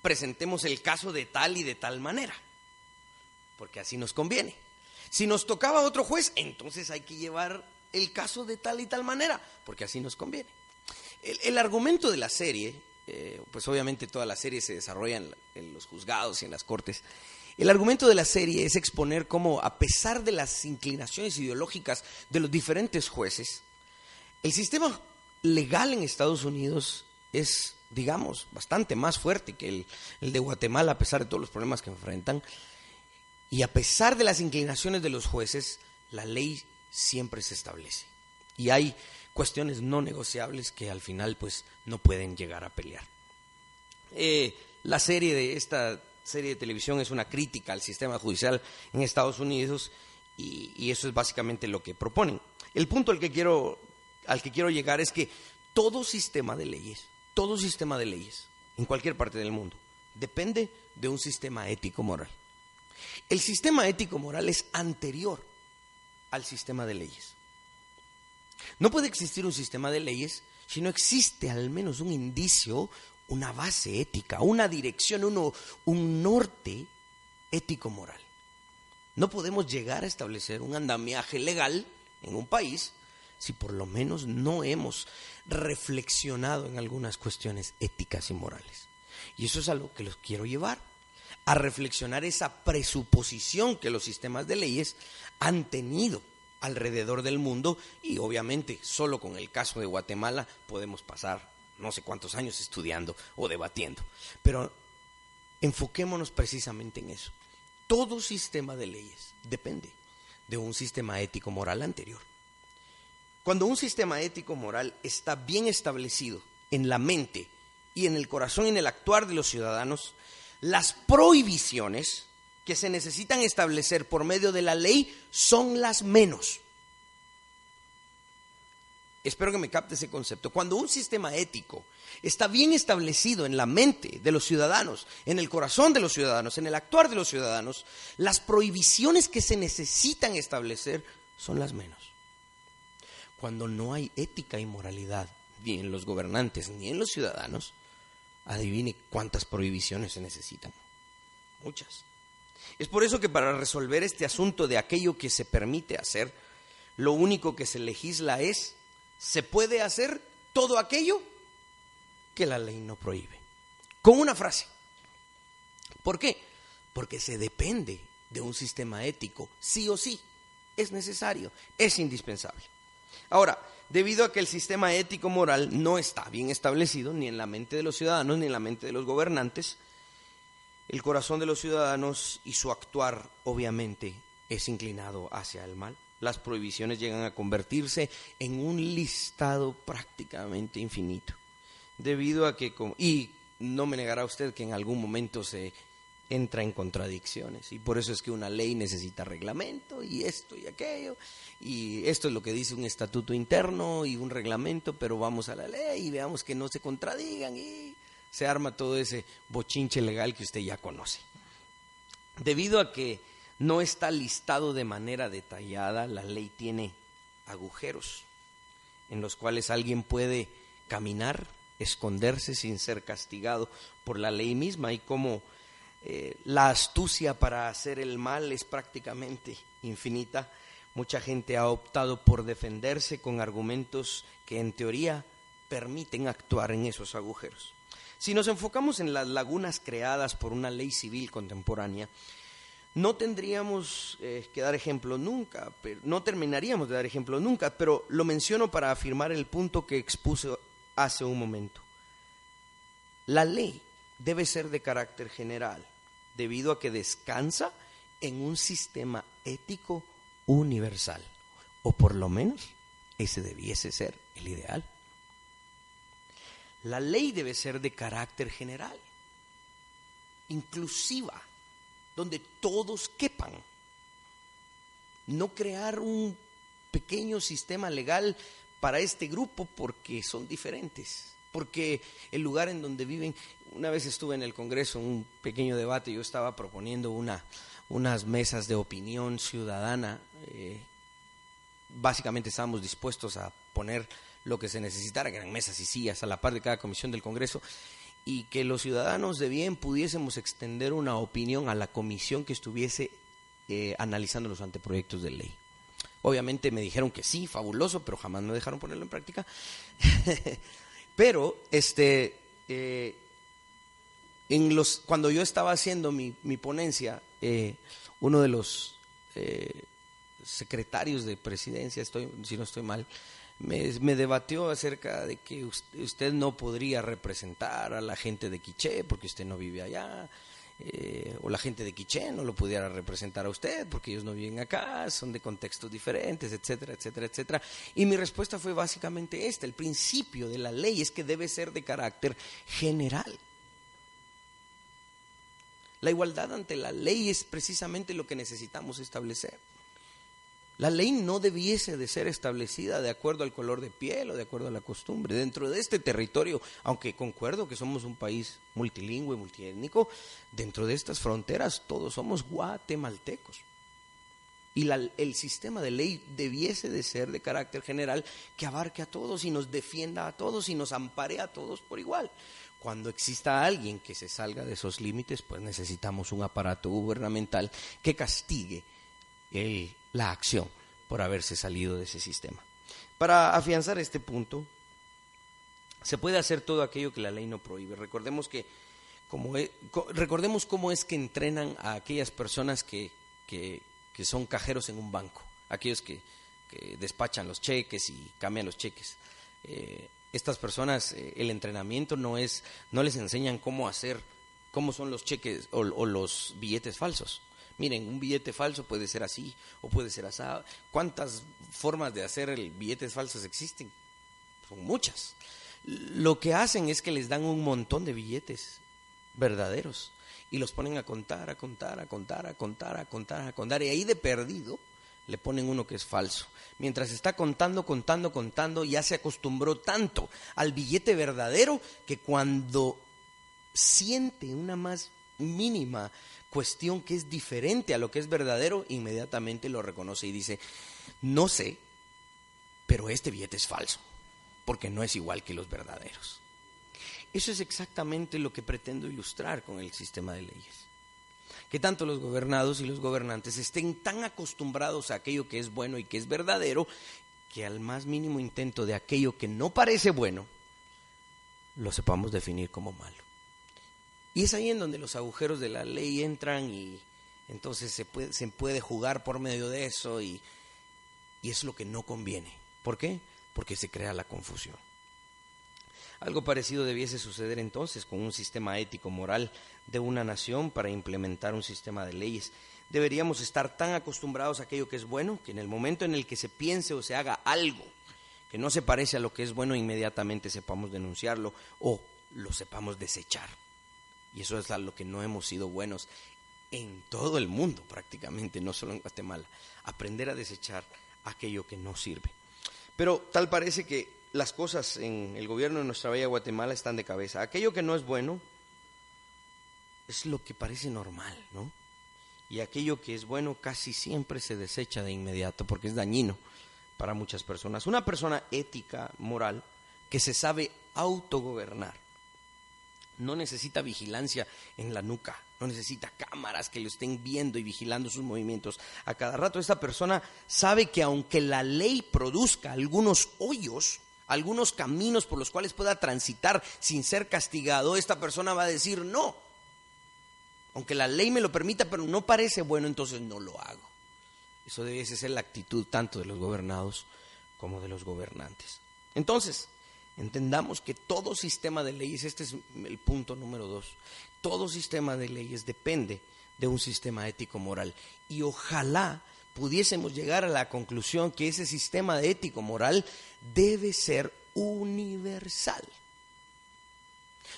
presentemos el caso de tal y de tal manera. Porque así nos conviene. Si nos tocaba otro juez, entonces hay que llevar el caso de tal y tal manera, porque así nos conviene. El, argumento de la serie, eh, pues obviamente toda la serie se desarrolla en los juzgados y en las cortes, el argumento de la serie es exponer cómo, a pesar de las inclinaciones ideológicas de los diferentes jueces, el sistema legal en Estados Unidos es, digamos, bastante más fuerte que el, el, de Guatemala, a pesar de todos los problemas que enfrentan. Y a pesar de las inclinaciones de los jueces, la ley siempre se establece. Y hay cuestiones no negociables que al final pues no pueden llegar a pelear. Eh, la serie de esta serie de televisión es una crítica al sistema judicial en Estados Unidos y, eso es básicamente lo que proponen. El punto al que quiero, al que quiero llegar es que todo sistema de leyes, todo sistema de leyes en cualquier parte del mundo depende de un sistema ético moral. El sistema ético-moral es anterior al sistema de leyes. No puede existir un sistema de leyes si no existe al menos un indicio, una base ética, una dirección, uno, un norte ético-moral. No podemos llegar a establecer un andamiaje legal en un país si por lo menos no hemos reflexionado en algunas cuestiones éticas y morales. Y eso es algo que los quiero llevar a reflexionar esa presuposición que los sistemas de leyes han tenido alrededor del mundo y obviamente solo con el caso de Guatemala podemos pasar no sé cuántos años estudiando o debatiendo. Pero enfoquémonos precisamente en eso. Todo sistema de leyes depende de un sistema ético-moral anterior. Cuando un sistema ético-moral está bien establecido en la mente y en el corazón y en el actuar de los ciudadanos, las prohibiciones que se necesitan establecer por medio de la ley son las menos. Espero que me capte ese concepto. Cuando un sistema ético está bien establecido en la mente de los ciudadanos, en el corazón de los ciudadanos, en el actuar de los ciudadanos, las prohibiciones que se necesitan establecer son las menos. Cuando no hay ética y moralidad, ni en los gobernantes ni en los ciudadanos, adivine cuántas prohibiciones se necesitan. Muchas. Es por eso que para resolver este asunto de aquello que se permite hacer, lo único que se legisla es, se puede hacer todo aquello que la ley no prohíbe. Con una frase. ¿Por qué? Porque se depende de un sistema ético, sí o sí. Es necesario, es indispensable. Ahora, debido a que el sistema ético-moral no está bien establecido ni en la mente de los ciudadanos ni en la mente de los gobernantes, el corazón de los ciudadanos y su actuar obviamente es inclinado hacia el mal. Las prohibiciones llegan a convertirse en un listado prácticamente infinito. Debido a que, y no me negará usted que en algún momento se entra en contradicciones y por eso es que una ley necesita reglamento y esto y aquello y esto es lo que dice un estatuto interno y un reglamento, pero vamos a la ley y veamos que no se contradigan y se arma todo ese bochinche legal que usted ya conoce. Debido a que no está listado de manera detallada, la ley tiene agujeros en los cuales alguien puede caminar, esconderse sin ser castigado por la ley misma y como eh, la astucia para hacer el mal es prácticamente infinita. Mucha gente ha optado por defenderse con argumentos que en teoría permiten actuar en esos agujeros. Si nos enfocamos en las lagunas creadas por una ley civil contemporánea, no tendríamos eh, que dar ejemplo nunca, pero, no terminaríamos de dar ejemplo nunca, pero lo menciono para afirmar el punto que expuse hace un momento. La ley debe ser de carácter general debido a que descansa en un sistema ético universal, o por lo menos ese debiese ser el ideal. La ley debe ser de carácter general, inclusiva, donde todos quepan. No crear un pequeño sistema legal para este grupo porque son diferentes, porque el lugar en donde viven una vez estuve en el Congreso, en un pequeño debate, yo estaba proponiendo una, unas mesas de opinión ciudadana. Eh, básicamente estábamos dispuestos a poner lo que se necesitara, que eran mesas y sillas a la par de cada comisión del Congreso, y que los ciudadanos de bien pudiésemos extender una opinión a la comisión que estuviese eh, analizando los anteproyectos de ley. Obviamente me dijeron que sí, fabuloso, pero jamás me dejaron ponerlo en práctica. pero este eh, en los, cuando yo estaba haciendo mi, ponencia, eh, uno de los eh, secretarios de presidencia, estoy, si no estoy mal, me, debatió acerca de que usted, no podría representar a la gente de Quiché porque usted no vive allá, eh, o la gente de Quiché no lo pudiera representar a usted porque ellos no viven acá, son de contextos diferentes, etcétera, etcétera, etcétera. Y mi respuesta fue básicamente esta, el principio de la ley es que debe ser de carácter general. La igualdad ante la ley es precisamente lo que necesitamos establecer. La ley no debiese de ser establecida de acuerdo al color de piel o de acuerdo a la costumbre. Dentro de este territorio, aunque concuerdo que somos un país multilingüe, multiétnico, dentro de estas fronteras todos somos guatemaltecos. Y el sistema de ley debiese de ser de carácter general que abarque a todos y nos defienda a todos y nos ampare a todos por igual. Cuando exista alguien que se salga de esos límites, pues necesitamos un aparato gubernamental que castigue la acción por haberse salido de ese sistema. Para afianzar este punto, se puede hacer todo aquello que la ley no prohíbe. Recordemos que como e, recordemos cómo es que entrenan a aquellas personas que, que, son cajeros en un banco, aquellos que, despachan los cheques y cambian los cheques. Eh, estas personas, eh, el entrenamiento no es, no les enseñan cómo hacer, cómo son los cheques o los billetes falsos. Miren, un billete falso puede ser así o puede ser así. ¿Cuántas formas de hacer el billetes falsos existen? Son muchas. Lo que hacen es que les dan un montón de billetes verdaderos y los ponen a contar, a contar, a contar, a contar, a contar, a contar. Y ahí de perdido le ponen uno que es falso. Mientras está contando, contando, contando, ya se acostumbró tanto al billete verdadero que cuando siente una más mínima cuestión que es diferente a lo que es verdadero, inmediatamente lo reconoce y dice, no sé, pero este billete es falso, porque no es igual que los verdaderos. Eso es exactamente lo que pretendo ilustrar con el sistema de leyes. Que tanto los gobernados y los gobernantes estén tan acostumbrados a aquello que es bueno y que es verdadero, que al más mínimo intento de aquello que no parece bueno, lo sepamos definir como malo. Y es ahí en donde los agujeros de la ley entran y entonces se puede, se puede jugar por medio de eso y, y es lo que no conviene. ¿Por qué? Porque se crea la confusión. Algo parecido debiese suceder entonces con un sistema ético moral de una nación para implementar un sistema de leyes. Deberíamos estar tan acostumbrados a aquello que es bueno que en el momento en el que se piense o se haga algo que no se parece a lo que es bueno, inmediatamente sepamos denunciarlo o lo sepamos desechar. Y eso es a lo que no hemos sido buenos en todo el mundo prácticamente, no solo en Guatemala. Aprender a desechar aquello que no sirve. Pero tal parece que las cosas en el gobierno de nuestra bella Guatemala están de cabeza. Aquello que no es bueno es lo que parece normal, ¿no? Y aquello que es bueno casi siempre se desecha de inmediato porque es dañino para muchas personas. Una persona ética, moral, que se sabe autogobernar, no necesita vigilancia en la nuca, no necesita cámaras que lo estén viendo y vigilando sus movimientos. A cada rato esta persona sabe que aunque la ley produzca algunos hoyos, algunos caminos por los cuales pueda transitar sin ser castigado, esta persona va a decir no. Aunque la ley me lo permita, pero no parece bueno, entonces no lo hago. Eso debe ser la actitud tanto de los gobernados como de los gobernantes. Entonces, Entendamos que todo sistema de leyes, este es el punto número dos, todo sistema de leyes depende de un sistema ético-moral. Y ojalá pudiésemos llegar a la conclusión que ese sistema ético-moral debe ser universal,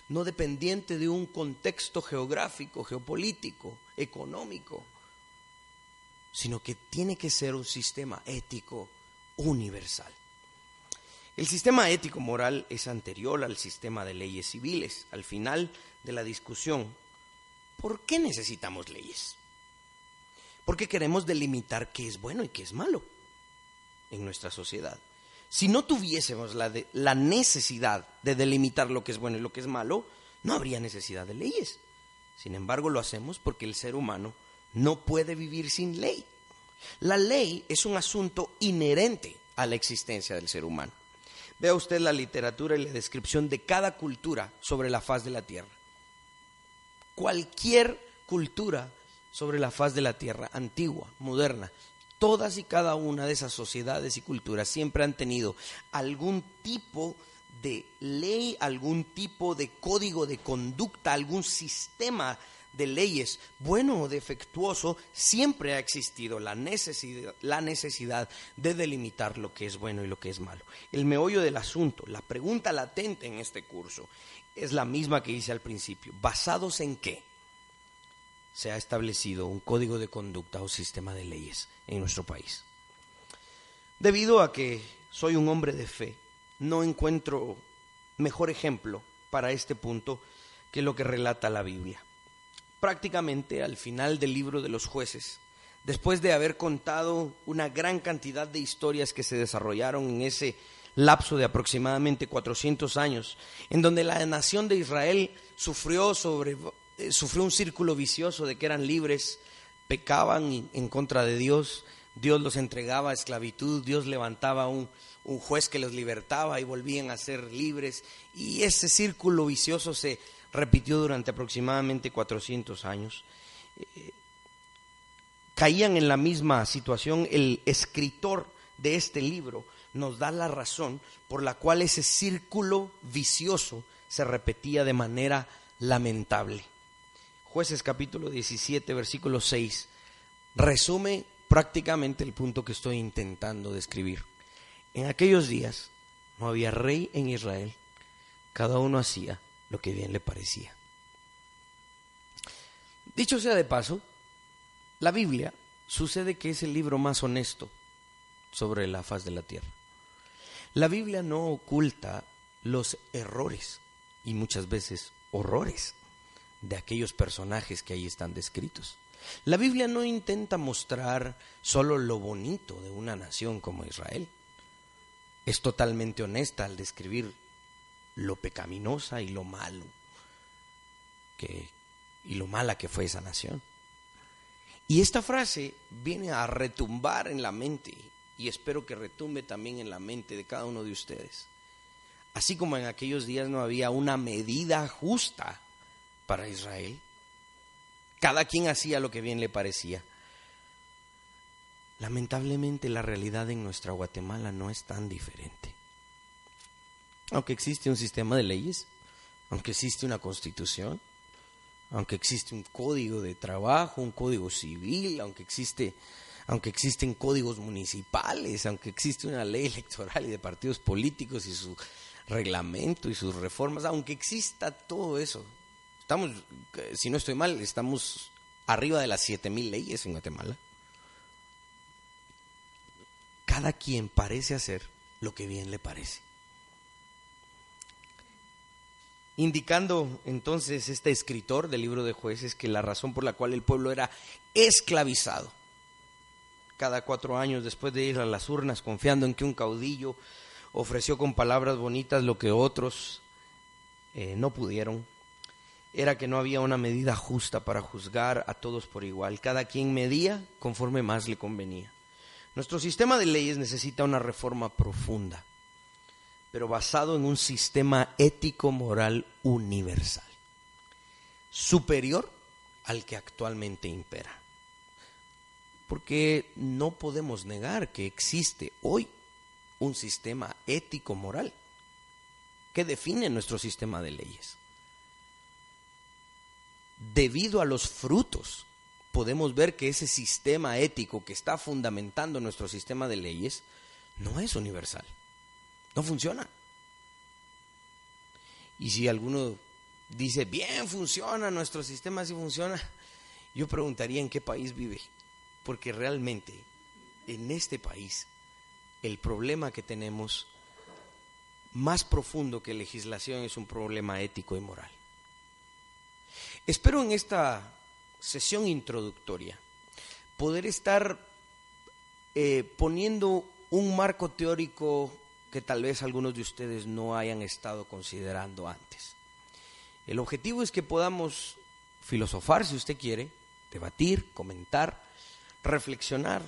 no dependiente de un contexto geográfico, geopolítico, económico, sino que tiene que ser un sistema ético universal. El sistema ético-moral es anterior al sistema de leyes civiles. Al final de la discusión, ¿por qué necesitamos leyes? Porque queremos delimitar qué es bueno y qué es malo en nuestra sociedad. Si no tuviésemos la, la necesidad de delimitar lo que es bueno y lo que es malo, no habría necesidad de leyes. Sin embargo, lo hacemos porque el ser humano no puede vivir sin ley. La ley es un asunto inherente a la existencia del ser humano. Vea usted la literatura y la descripción de cada cultura sobre la faz de la tierra. Cualquier cultura sobre la faz de la tierra, antigua, moderna, todas y cada una de esas sociedades y culturas siempre han tenido algún tipo de ley, algún tipo de código de conducta, algún sistema de leyes, bueno o defectuoso, siempre ha existido la necesidad, la necesidad de delimitar lo que es bueno y lo que es malo. El meollo del asunto, la pregunta latente en este curso, es la misma que hice al principio. ¿Basados en qué? Se ha establecido un código de conducta o sistema de leyes en nuestro país. Debido a que soy un hombre de fe, no encuentro mejor ejemplo para este punto que lo que relata la Biblia. Prácticamente al final del libro de los jueces, después de haber contado una gran cantidad de historias que se desarrollaron en ese lapso de aproximadamente 400 años, en donde la nación de Israel sufrió, sobre, eh, sufrió un círculo vicioso de que eran libres, pecaban en contra de Dios, Dios los entregaba a esclavitud, Dios levantaba un, un juez que los libertaba y volvían a ser libres, y ese círculo vicioso se repitió durante aproximadamente 400 años. Eh, caían en la misma situación, el escritor de este libro nos da la razón por la cual ese círculo vicioso se repetía de manera lamentable. Jueces capítulo 17, versículo 6, resume prácticamente el punto que estoy intentando describir. En aquellos días no había rey en Israel, cada uno hacía lo que bien le parecía. Dicho sea de paso, la Biblia sucede que es el libro más honesto sobre la faz de la tierra. La Biblia no oculta los errores y muchas veces horrores de aquellos personajes que ahí están descritos. La Biblia no intenta mostrar solo lo bonito de una nación como Israel. Es totalmente honesta al describir lo pecaminosa y lo malo que, y lo mala que fue esa nación. Y esta frase viene a retumbar en la mente y espero que retumbe también en la mente de cada uno de ustedes. Así como en aquellos días no había una medida justa para Israel, cada quien hacía lo que bien le parecía. Lamentablemente la realidad en nuestra Guatemala no es tan diferente. Aunque existe un sistema de leyes, aunque existe una constitución, aunque existe un código de trabajo, un código civil, aunque existe aunque existen códigos municipales, aunque existe una ley electoral y de partidos políticos y su reglamento y sus reformas, aunque exista todo eso, estamos, si no estoy mal, estamos arriba de las siete mil leyes en Guatemala. Cada quien parece hacer lo que bien le parece. Indicando entonces este escritor del libro de jueces que la razón por la cual el pueblo era esclavizado cada cuatro años después de ir a las urnas confiando en que un caudillo ofreció con palabras bonitas lo que otros eh, no pudieron, era que no había una medida justa para juzgar a todos por igual. Cada quien medía conforme más le convenía. Nuestro sistema de leyes necesita una reforma profunda, pero basado en un sistema ético-moral universal, superior al que actualmente impera porque no podemos negar que existe hoy un sistema ético-moral que define nuestro sistema de leyes. Debido a los frutos, podemos ver que ese sistema ético que está fundamentando nuestro sistema de leyes no es universal, no funciona. Y si alguno dice, bien funciona, nuestro sistema sí funciona, yo preguntaría en qué país vive porque realmente en este país el problema que tenemos más profundo que legislación es un problema ético y moral. Espero en esta sesión introductoria poder estar eh, poniendo un marco teórico que tal vez algunos de ustedes no hayan estado considerando antes. El objetivo es que podamos filosofar, si usted quiere, debatir, comentar, reflexionar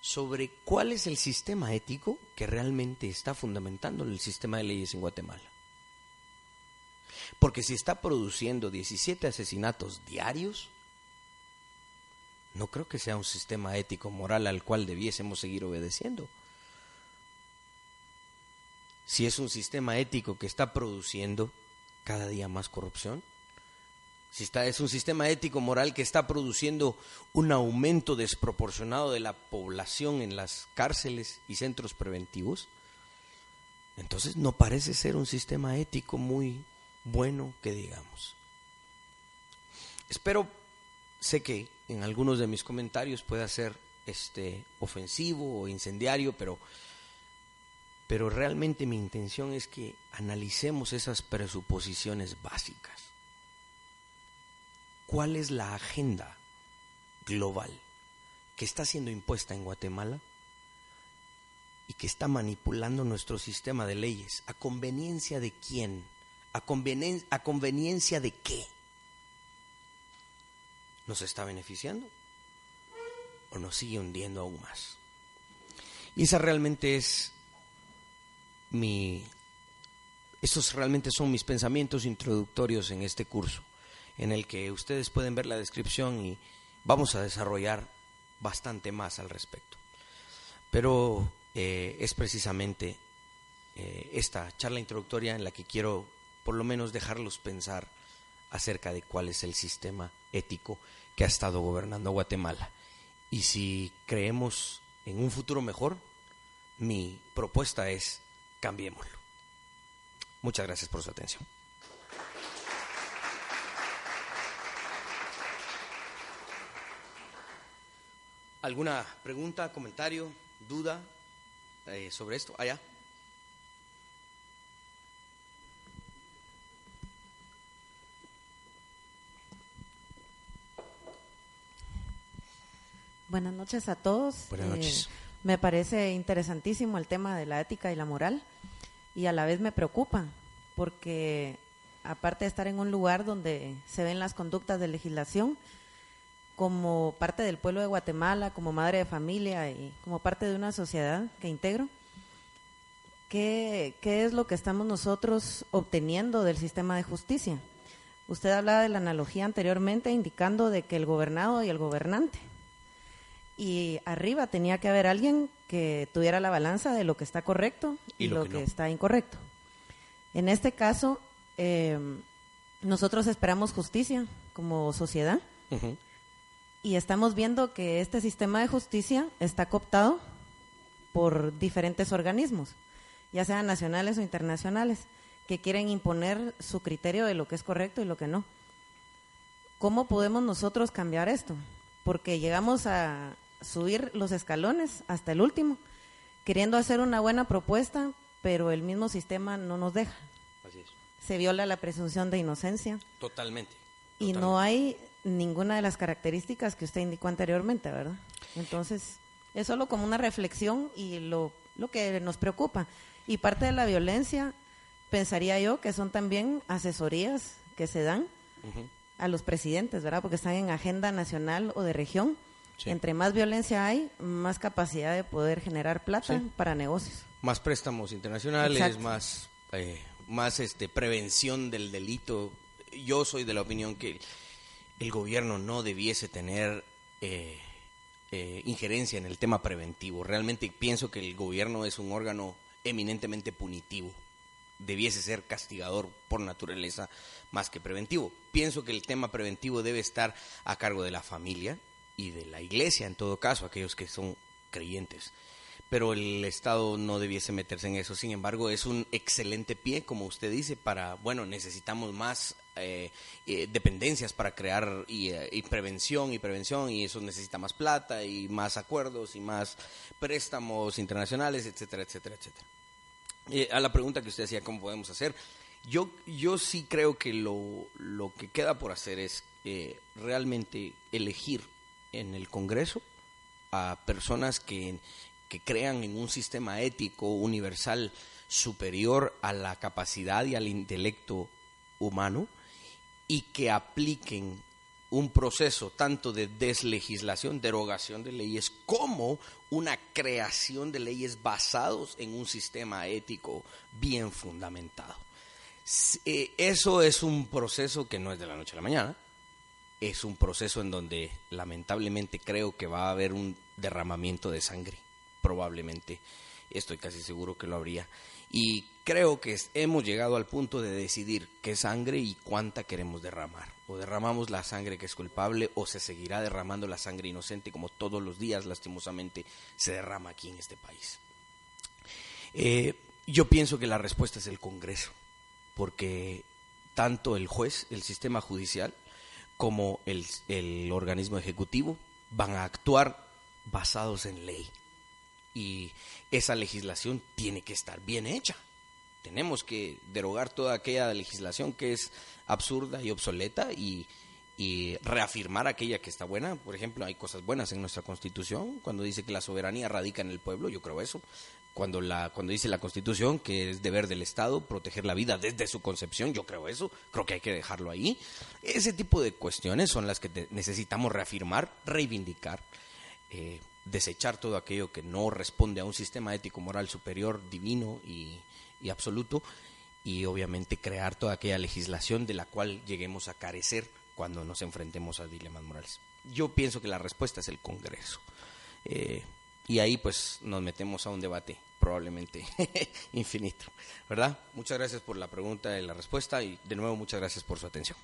sobre cuál es el sistema ético que realmente está fundamentando el sistema de leyes en Guatemala. Porque si está produciendo 17 asesinatos diarios, no creo que sea un sistema ético moral al cual debiésemos seguir obedeciendo. Si es un sistema ético que está produciendo cada día más corrupción, si está, es un sistema ético moral que está produciendo un aumento desproporcionado de la población en las cárceles y centros preventivos, entonces no parece ser un sistema ético muy bueno que digamos. Espero, sé que en algunos de mis comentarios pueda ser este, ofensivo o incendiario, pero, pero realmente mi intención es que analicemos esas presuposiciones básicas. ¿Cuál es la agenda global que está siendo impuesta en Guatemala y que está manipulando nuestro sistema de leyes? ¿A conveniencia de quién? ¿A, conveniencia de qué? ¿Nos está beneficiando? ¿O nos sigue hundiendo aún más? Y esa realmente es mi... Estos realmente son mis pensamientos introductorios en este curso, en el que ustedes pueden ver la descripción y vamos a desarrollar bastante más al respecto. Pero eh, es precisamente eh, esta charla introductoria en la que quiero por lo menos dejarlos pensar acerca de cuál es el sistema ético que ha estado gobernando Guatemala. Y si creemos en un futuro mejor, mi propuesta es cambiémoslo. Muchas gracias por su atención. ¿Alguna pregunta, comentario, duda eh, sobre esto? Allá. Buenas noches a todos. Buenas noches. Eh, me parece interesantísimo el tema de la ética y la moral y a la vez me preocupa porque aparte de estar en un lugar donde se ven las conductas de legislación, como parte del pueblo de Guatemala, como madre de familia y como parte de una sociedad que integro, ¿qué, qué es lo que estamos nosotros obteniendo del sistema de justicia? Usted hablaba de la analogía anteriormente indicando de que el gobernado y el gobernante y arriba tenía que haber alguien que tuviera la balanza de lo que está correcto y, lo, que, está incorrecto. En este caso, eh, nosotros esperamos justicia como sociedad y estamos viendo que este sistema de justicia está cooptado por diferentes organismos, ya sean nacionales o internacionales, que quieren imponer su criterio de lo que es correcto y lo que no. ¿Cómo podemos nosotros cambiar esto? Porque llegamos a, subir los escalones hasta el último, queriendo hacer una buena propuesta, pero el mismo sistema no nos deja. Así es. Se viola la presunción de inocencia. Totalmente. Y no hay ninguna de las características que usted indicó anteriormente, ¿verdad? Entonces, es solo como una reflexión y lo, lo que nos preocupa. Y parte de la violencia, pensaría yo, que son también asesorías que se dan a los presidentes, ¿verdad? Porque están en agenda nacional o de región entre más violencia hay, más capacidad de poder generar plata para negocios. Más préstamos internacionales, más, eh, más este, prevención del delito. Yo soy de la opinión que el gobierno no debiese tener eh, eh, injerencia en el tema preventivo. Realmente pienso que el gobierno es un órgano eminentemente punitivo. Debiese ser castigador por naturaleza más que preventivo. Pienso que el tema preventivo debe estar a cargo de la familia, y de la iglesia en todo caso, aquellos que son creyentes. Pero el Estado no debiese meterse en eso. Sin embargo, es un excelente pie, como usted dice, para, bueno, necesitamos más eh, eh, dependencias para crear y, eh, y, prevención y prevención y eso necesita más plata y más acuerdos y más préstamos internacionales, etcétera, etcétera, etcétera. a la pregunta que usted hacía, ¿cómo podemos hacer? Yo, yo sí creo que lo, lo que queda por hacer es realmente elegir en el Congreso a personas que, crean en un sistema ético universal superior a la capacidad y al intelecto humano y que apliquen un proceso tanto de deslegislación, derogación de leyes, como una creación de leyes basados en un sistema ético bien fundamentado. Eh, eso es un proceso que no es de la noche a la mañana, es un proceso en donde lamentablemente creo que va a haber un derramamiento de sangre, probablemente, estoy casi seguro que lo habría. Y creo que hemos llegado al punto de decidir qué sangre y cuánta queremos derramar. O derramamos la sangre que es culpable o se seguirá derramando la sangre inocente como todos los días lastimosamente se derrama aquí en este país. Eh, yo pienso que la respuesta es el Congreso, porque tanto el juez, el sistema judicial, como el, el organismo ejecutivo van a actuar basados en ley. Y esa legislación tiene que estar bien hecha. Tenemos que derogar toda aquella legislación que es absurda y obsoleta y, y reafirmar aquella que está buena. Por ejemplo, hay cosas buenas en nuestra Constitución, cuando dice que la soberanía radica en el pueblo, yo creo eso. Cuando, la, cuando dice la Constitución que es deber del Estado proteger la vida desde su concepción, yo creo eso, creo que hay que dejarlo ahí. Ese tipo de cuestiones son las que necesitamos reafirmar, reivindicar, eh, desechar todo aquello que no responde a un sistema ético-moral superior, divino y, y absoluto, y obviamente crear toda aquella legislación de la cual lleguemos a carecer cuando nos enfrentemos a dilemas morales. Yo pienso que la respuesta es el Congreso. Eh, y ahí pues nos metemos a un debate probablemente infinito, ¿verdad? Muchas gracias por la pregunta y la respuesta y de nuevo muchas gracias por su atención.